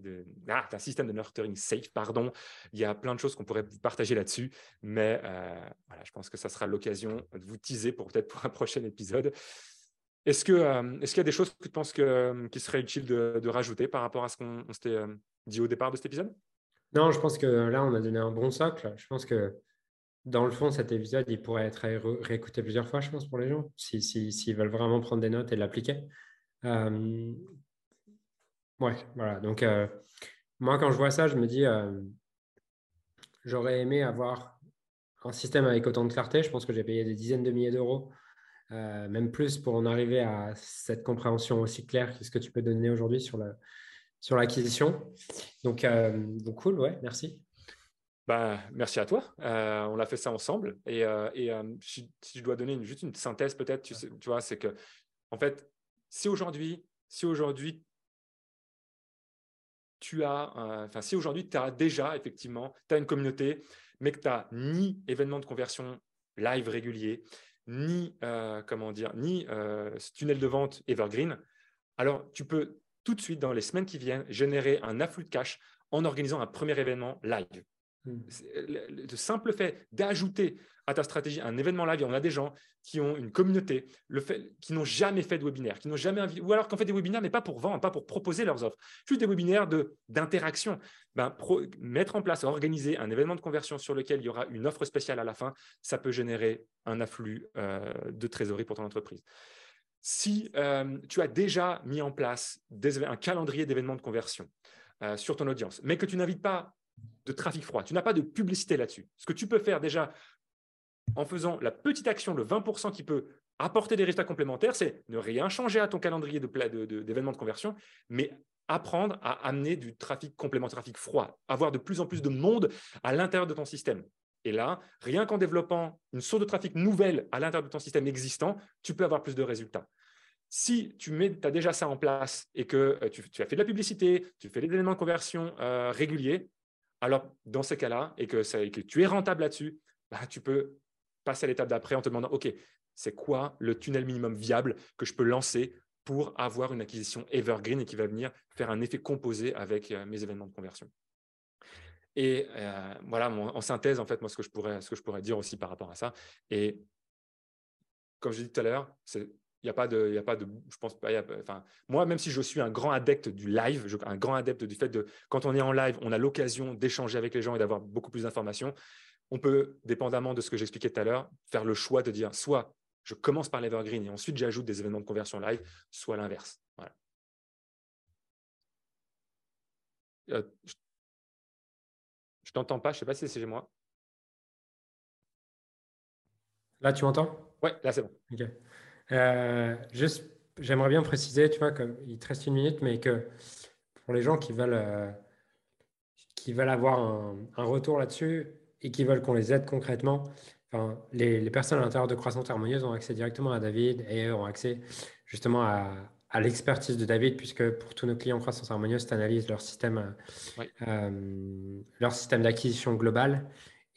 ah, système de nurturing safe. Pardon. Il y a plein de choses qu'on pourrait partager là-dessus, mais euh, voilà, je pense que ça sera l'occasion de vous teaser pour peut-être pour un prochain épisode. Est-ce qu'il euh, est qu'il y a des choses que tu penses que, qui seraient utiles de, rajouter par rapport à ce qu'on s'était dit au départ de cet épisode? Non, je pense que là, on a donné un bon socle. Je pense que dans le fond, cet épisode, il pourrait être réécouté plusieurs fois, je pense, pour les gens, s'ils si, veulent vraiment prendre des notes et l'appliquer. Euh... Ouais, voilà. Donc, euh, moi, quand je vois ça, je me dis, euh, j'aurais aimé avoir un système avec autant de clarté. Je pense que j'ai payé des dizaines de milliers d'euros, euh, même plus, pour en arriver à cette compréhension aussi claire que ce que tu peux donner aujourd'hui sur le, sur l'acquisition. Donc, euh, donc, cool, ouais, merci. Bah, merci à toi. Euh, on a fait ça ensemble. Et, euh, et si, je dois donner juste une synthèse, peut-être, tu, vois, c'est que, en fait, si aujourd'hui, si aujourd'hui, tu as, enfin, si aujourd'hui, tu as déjà, effectivement, tu une communauté, mais que tu n'as ni événement de conversion live régulier, ni, comment dire, ni tunnel de vente evergreen, alors tu peux tout de suite, dans les semaines qui viennent, générer un afflux de cash en organisant un premier événement live. Hmm. Le, simple fait d'ajouter à ta stratégie un événement live, on a des gens qui ont une communauté, le fait, qui n'ont jamais fait de webinaire, qui n'ont jamais ou alors qu'on fait des webinaires, mais pas pour vendre, pas pour proposer leurs offres, juste des webinaires d'interaction. Ben, mettre en place, organiser un événement de conversion sur lequel il y aura une offre spéciale à la fin, ça peut générer un afflux euh, de trésorerie pour ton entreprise si euh, tu as déjà mis en place un calendrier d'événements de conversion euh, sur ton audience, mais que tu n'invites pas de trafic froid, tu n'as pas de publicité là-dessus, ce que tu peux faire déjà en faisant la petite action, le 20% qui peut apporter des résultats complémentaires, c'est ne rien changer à ton calendrier d'événements de, de conversion, mais apprendre à amener du trafic complémentaire, trafic froid, avoir de plus en plus de monde à l'intérieur de ton système. Et là, rien qu'en développant une source de trafic nouvelle à l'intérieur de ton système existant, tu peux avoir plus de résultats. Si tu mets, as déjà ça en place et que euh, tu, as fait de la publicité, tu fais des éléments de conversion euh, réguliers, alors dans ces cas-là, et que, tu es rentable là-dessus, bah, tu peux passer à l'étape d'après en te demandant, OK, c'est quoi le tunnel minimum viable que je peux lancer pour avoir une acquisition evergreen et qui va venir faire un effet composé avec euh, mes événements de conversion? Et euh, voilà, en synthèse, en fait, moi, ce que, je pourrais, ce que je pourrais dire aussi par rapport à ça. Et comme je dit tout à l'heure, il n'y a pas de, y a pas de, je pense pas, enfin, moi, même si je suis un grand adepte du live, un grand adepte du fait de, quand on est en live, on a l'occasion d'échanger avec les gens et d'avoir beaucoup plus d'informations. On peut, dépendamment de ce que j'expliquais tout à l'heure, faire le choix de dire soit je commence par l'Evergreen et ensuite j'ajoute des événements de conversion live, soit l'inverse. Voilà. Euh, je t'entends pas, je ne sais pas si c'est chez moi. Là, tu m'entends? Ouais, là, c'est bon. Euh, juste, j'aimerais bien préciser, tu vois, comme il te reste une minute, mais que pour les gens qui veulent, euh, qui veulent avoir un, retour là-dessus et qui veulent qu'on les aide concrètement, enfin, les, les personnes à l'intérieur de Croissance Harmonieuse ont accès directement à David et eux ont accès justement à, à l'expertise de David, puisque pour tous nos clients croissance harmonieuse, tu analyses leur système, euh, leur système d'acquisition global.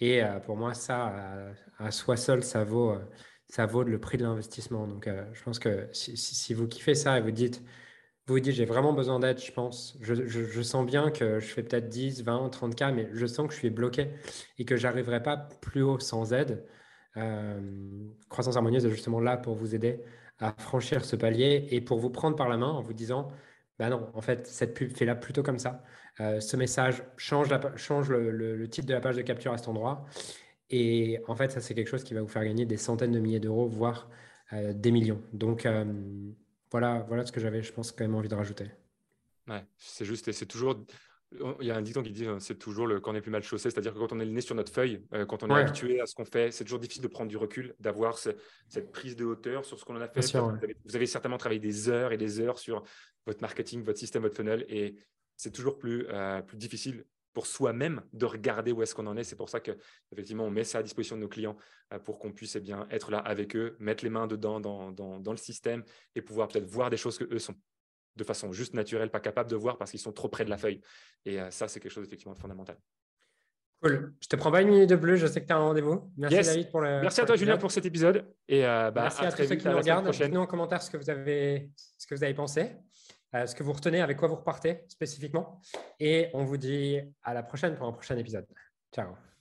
Et pour moi, ça, à, soi seul, ça vaut, ça vaut le prix de l'investissement. Donc, je pense que si, vous kiffez ça et vous dites, vous dites, j'ai vraiment besoin d'aide, je pense, je, sens bien que je fais peut-être 10, 20, 30 cas, mais je sens que je suis bloqué et que j'arriverai pas plus haut sans aide. croissance harmonieuse est justement là pour vous aider à franchir ce palier et pour vous prendre par la main en vous disant, bah non, en fait, cette pub, fais-la plutôt comme ça. Euh, ce message change, la, change le, titre de la page de capture à cet endroit. Et en fait, ça, c'est quelque chose qui va vous faire gagner des centaines de milliers d'euros, voire euh, des millions. Donc, euh, voilà, voilà ce que j'avais, je pense, quand même envie de rajouter. Ouais, c'est juste, et c'est toujours il y a un dicton qui dit euh, c'est toujours le quand on est plus mal chaussé, c'est-à-dire que quand on est le nez sur notre feuille, euh, quand on est habitué à ce qu'on fait, c'est toujours difficile de prendre du recul, d'avoir cette prise de hauteur sur ce qu'on a fait. vous, avez, certainement travaillé des heures et des heures sur votre marketing, votre système, votre funnel, et c'est toujours plus, plus difficile pour soi-même de regarder où est-ce qu'on en est. C'est pour ça qu'effectivement, on met ça à disposition de nos clients pour qu'on puisse eh bien, être là avec eux, mettre les mains dedans dans, dans, dans le système et pouvoir peut-être voir des choses que eux sont de façon juste naturelle, pas capable de voir parce qu'ils sont trop près de la feuille. Et euh, ça, c'est quelque chose effectivement de fondamental. Cool. Je te prends pas une minute de plus, je sais que tu as un rendez-vous. Merci David pour le. Merci à toi Julien pour cet épisode. Et euh, bah, Merci à, tous ceux qui nous regardent. Dites-nous en commentaire ce que vous avez, ce que vous avez pensé, euh, ce que vous retenez, avec quoi vous repartez spécifiquement. Et on vous dit à la prochaine pour un prochain épisode. Ciao.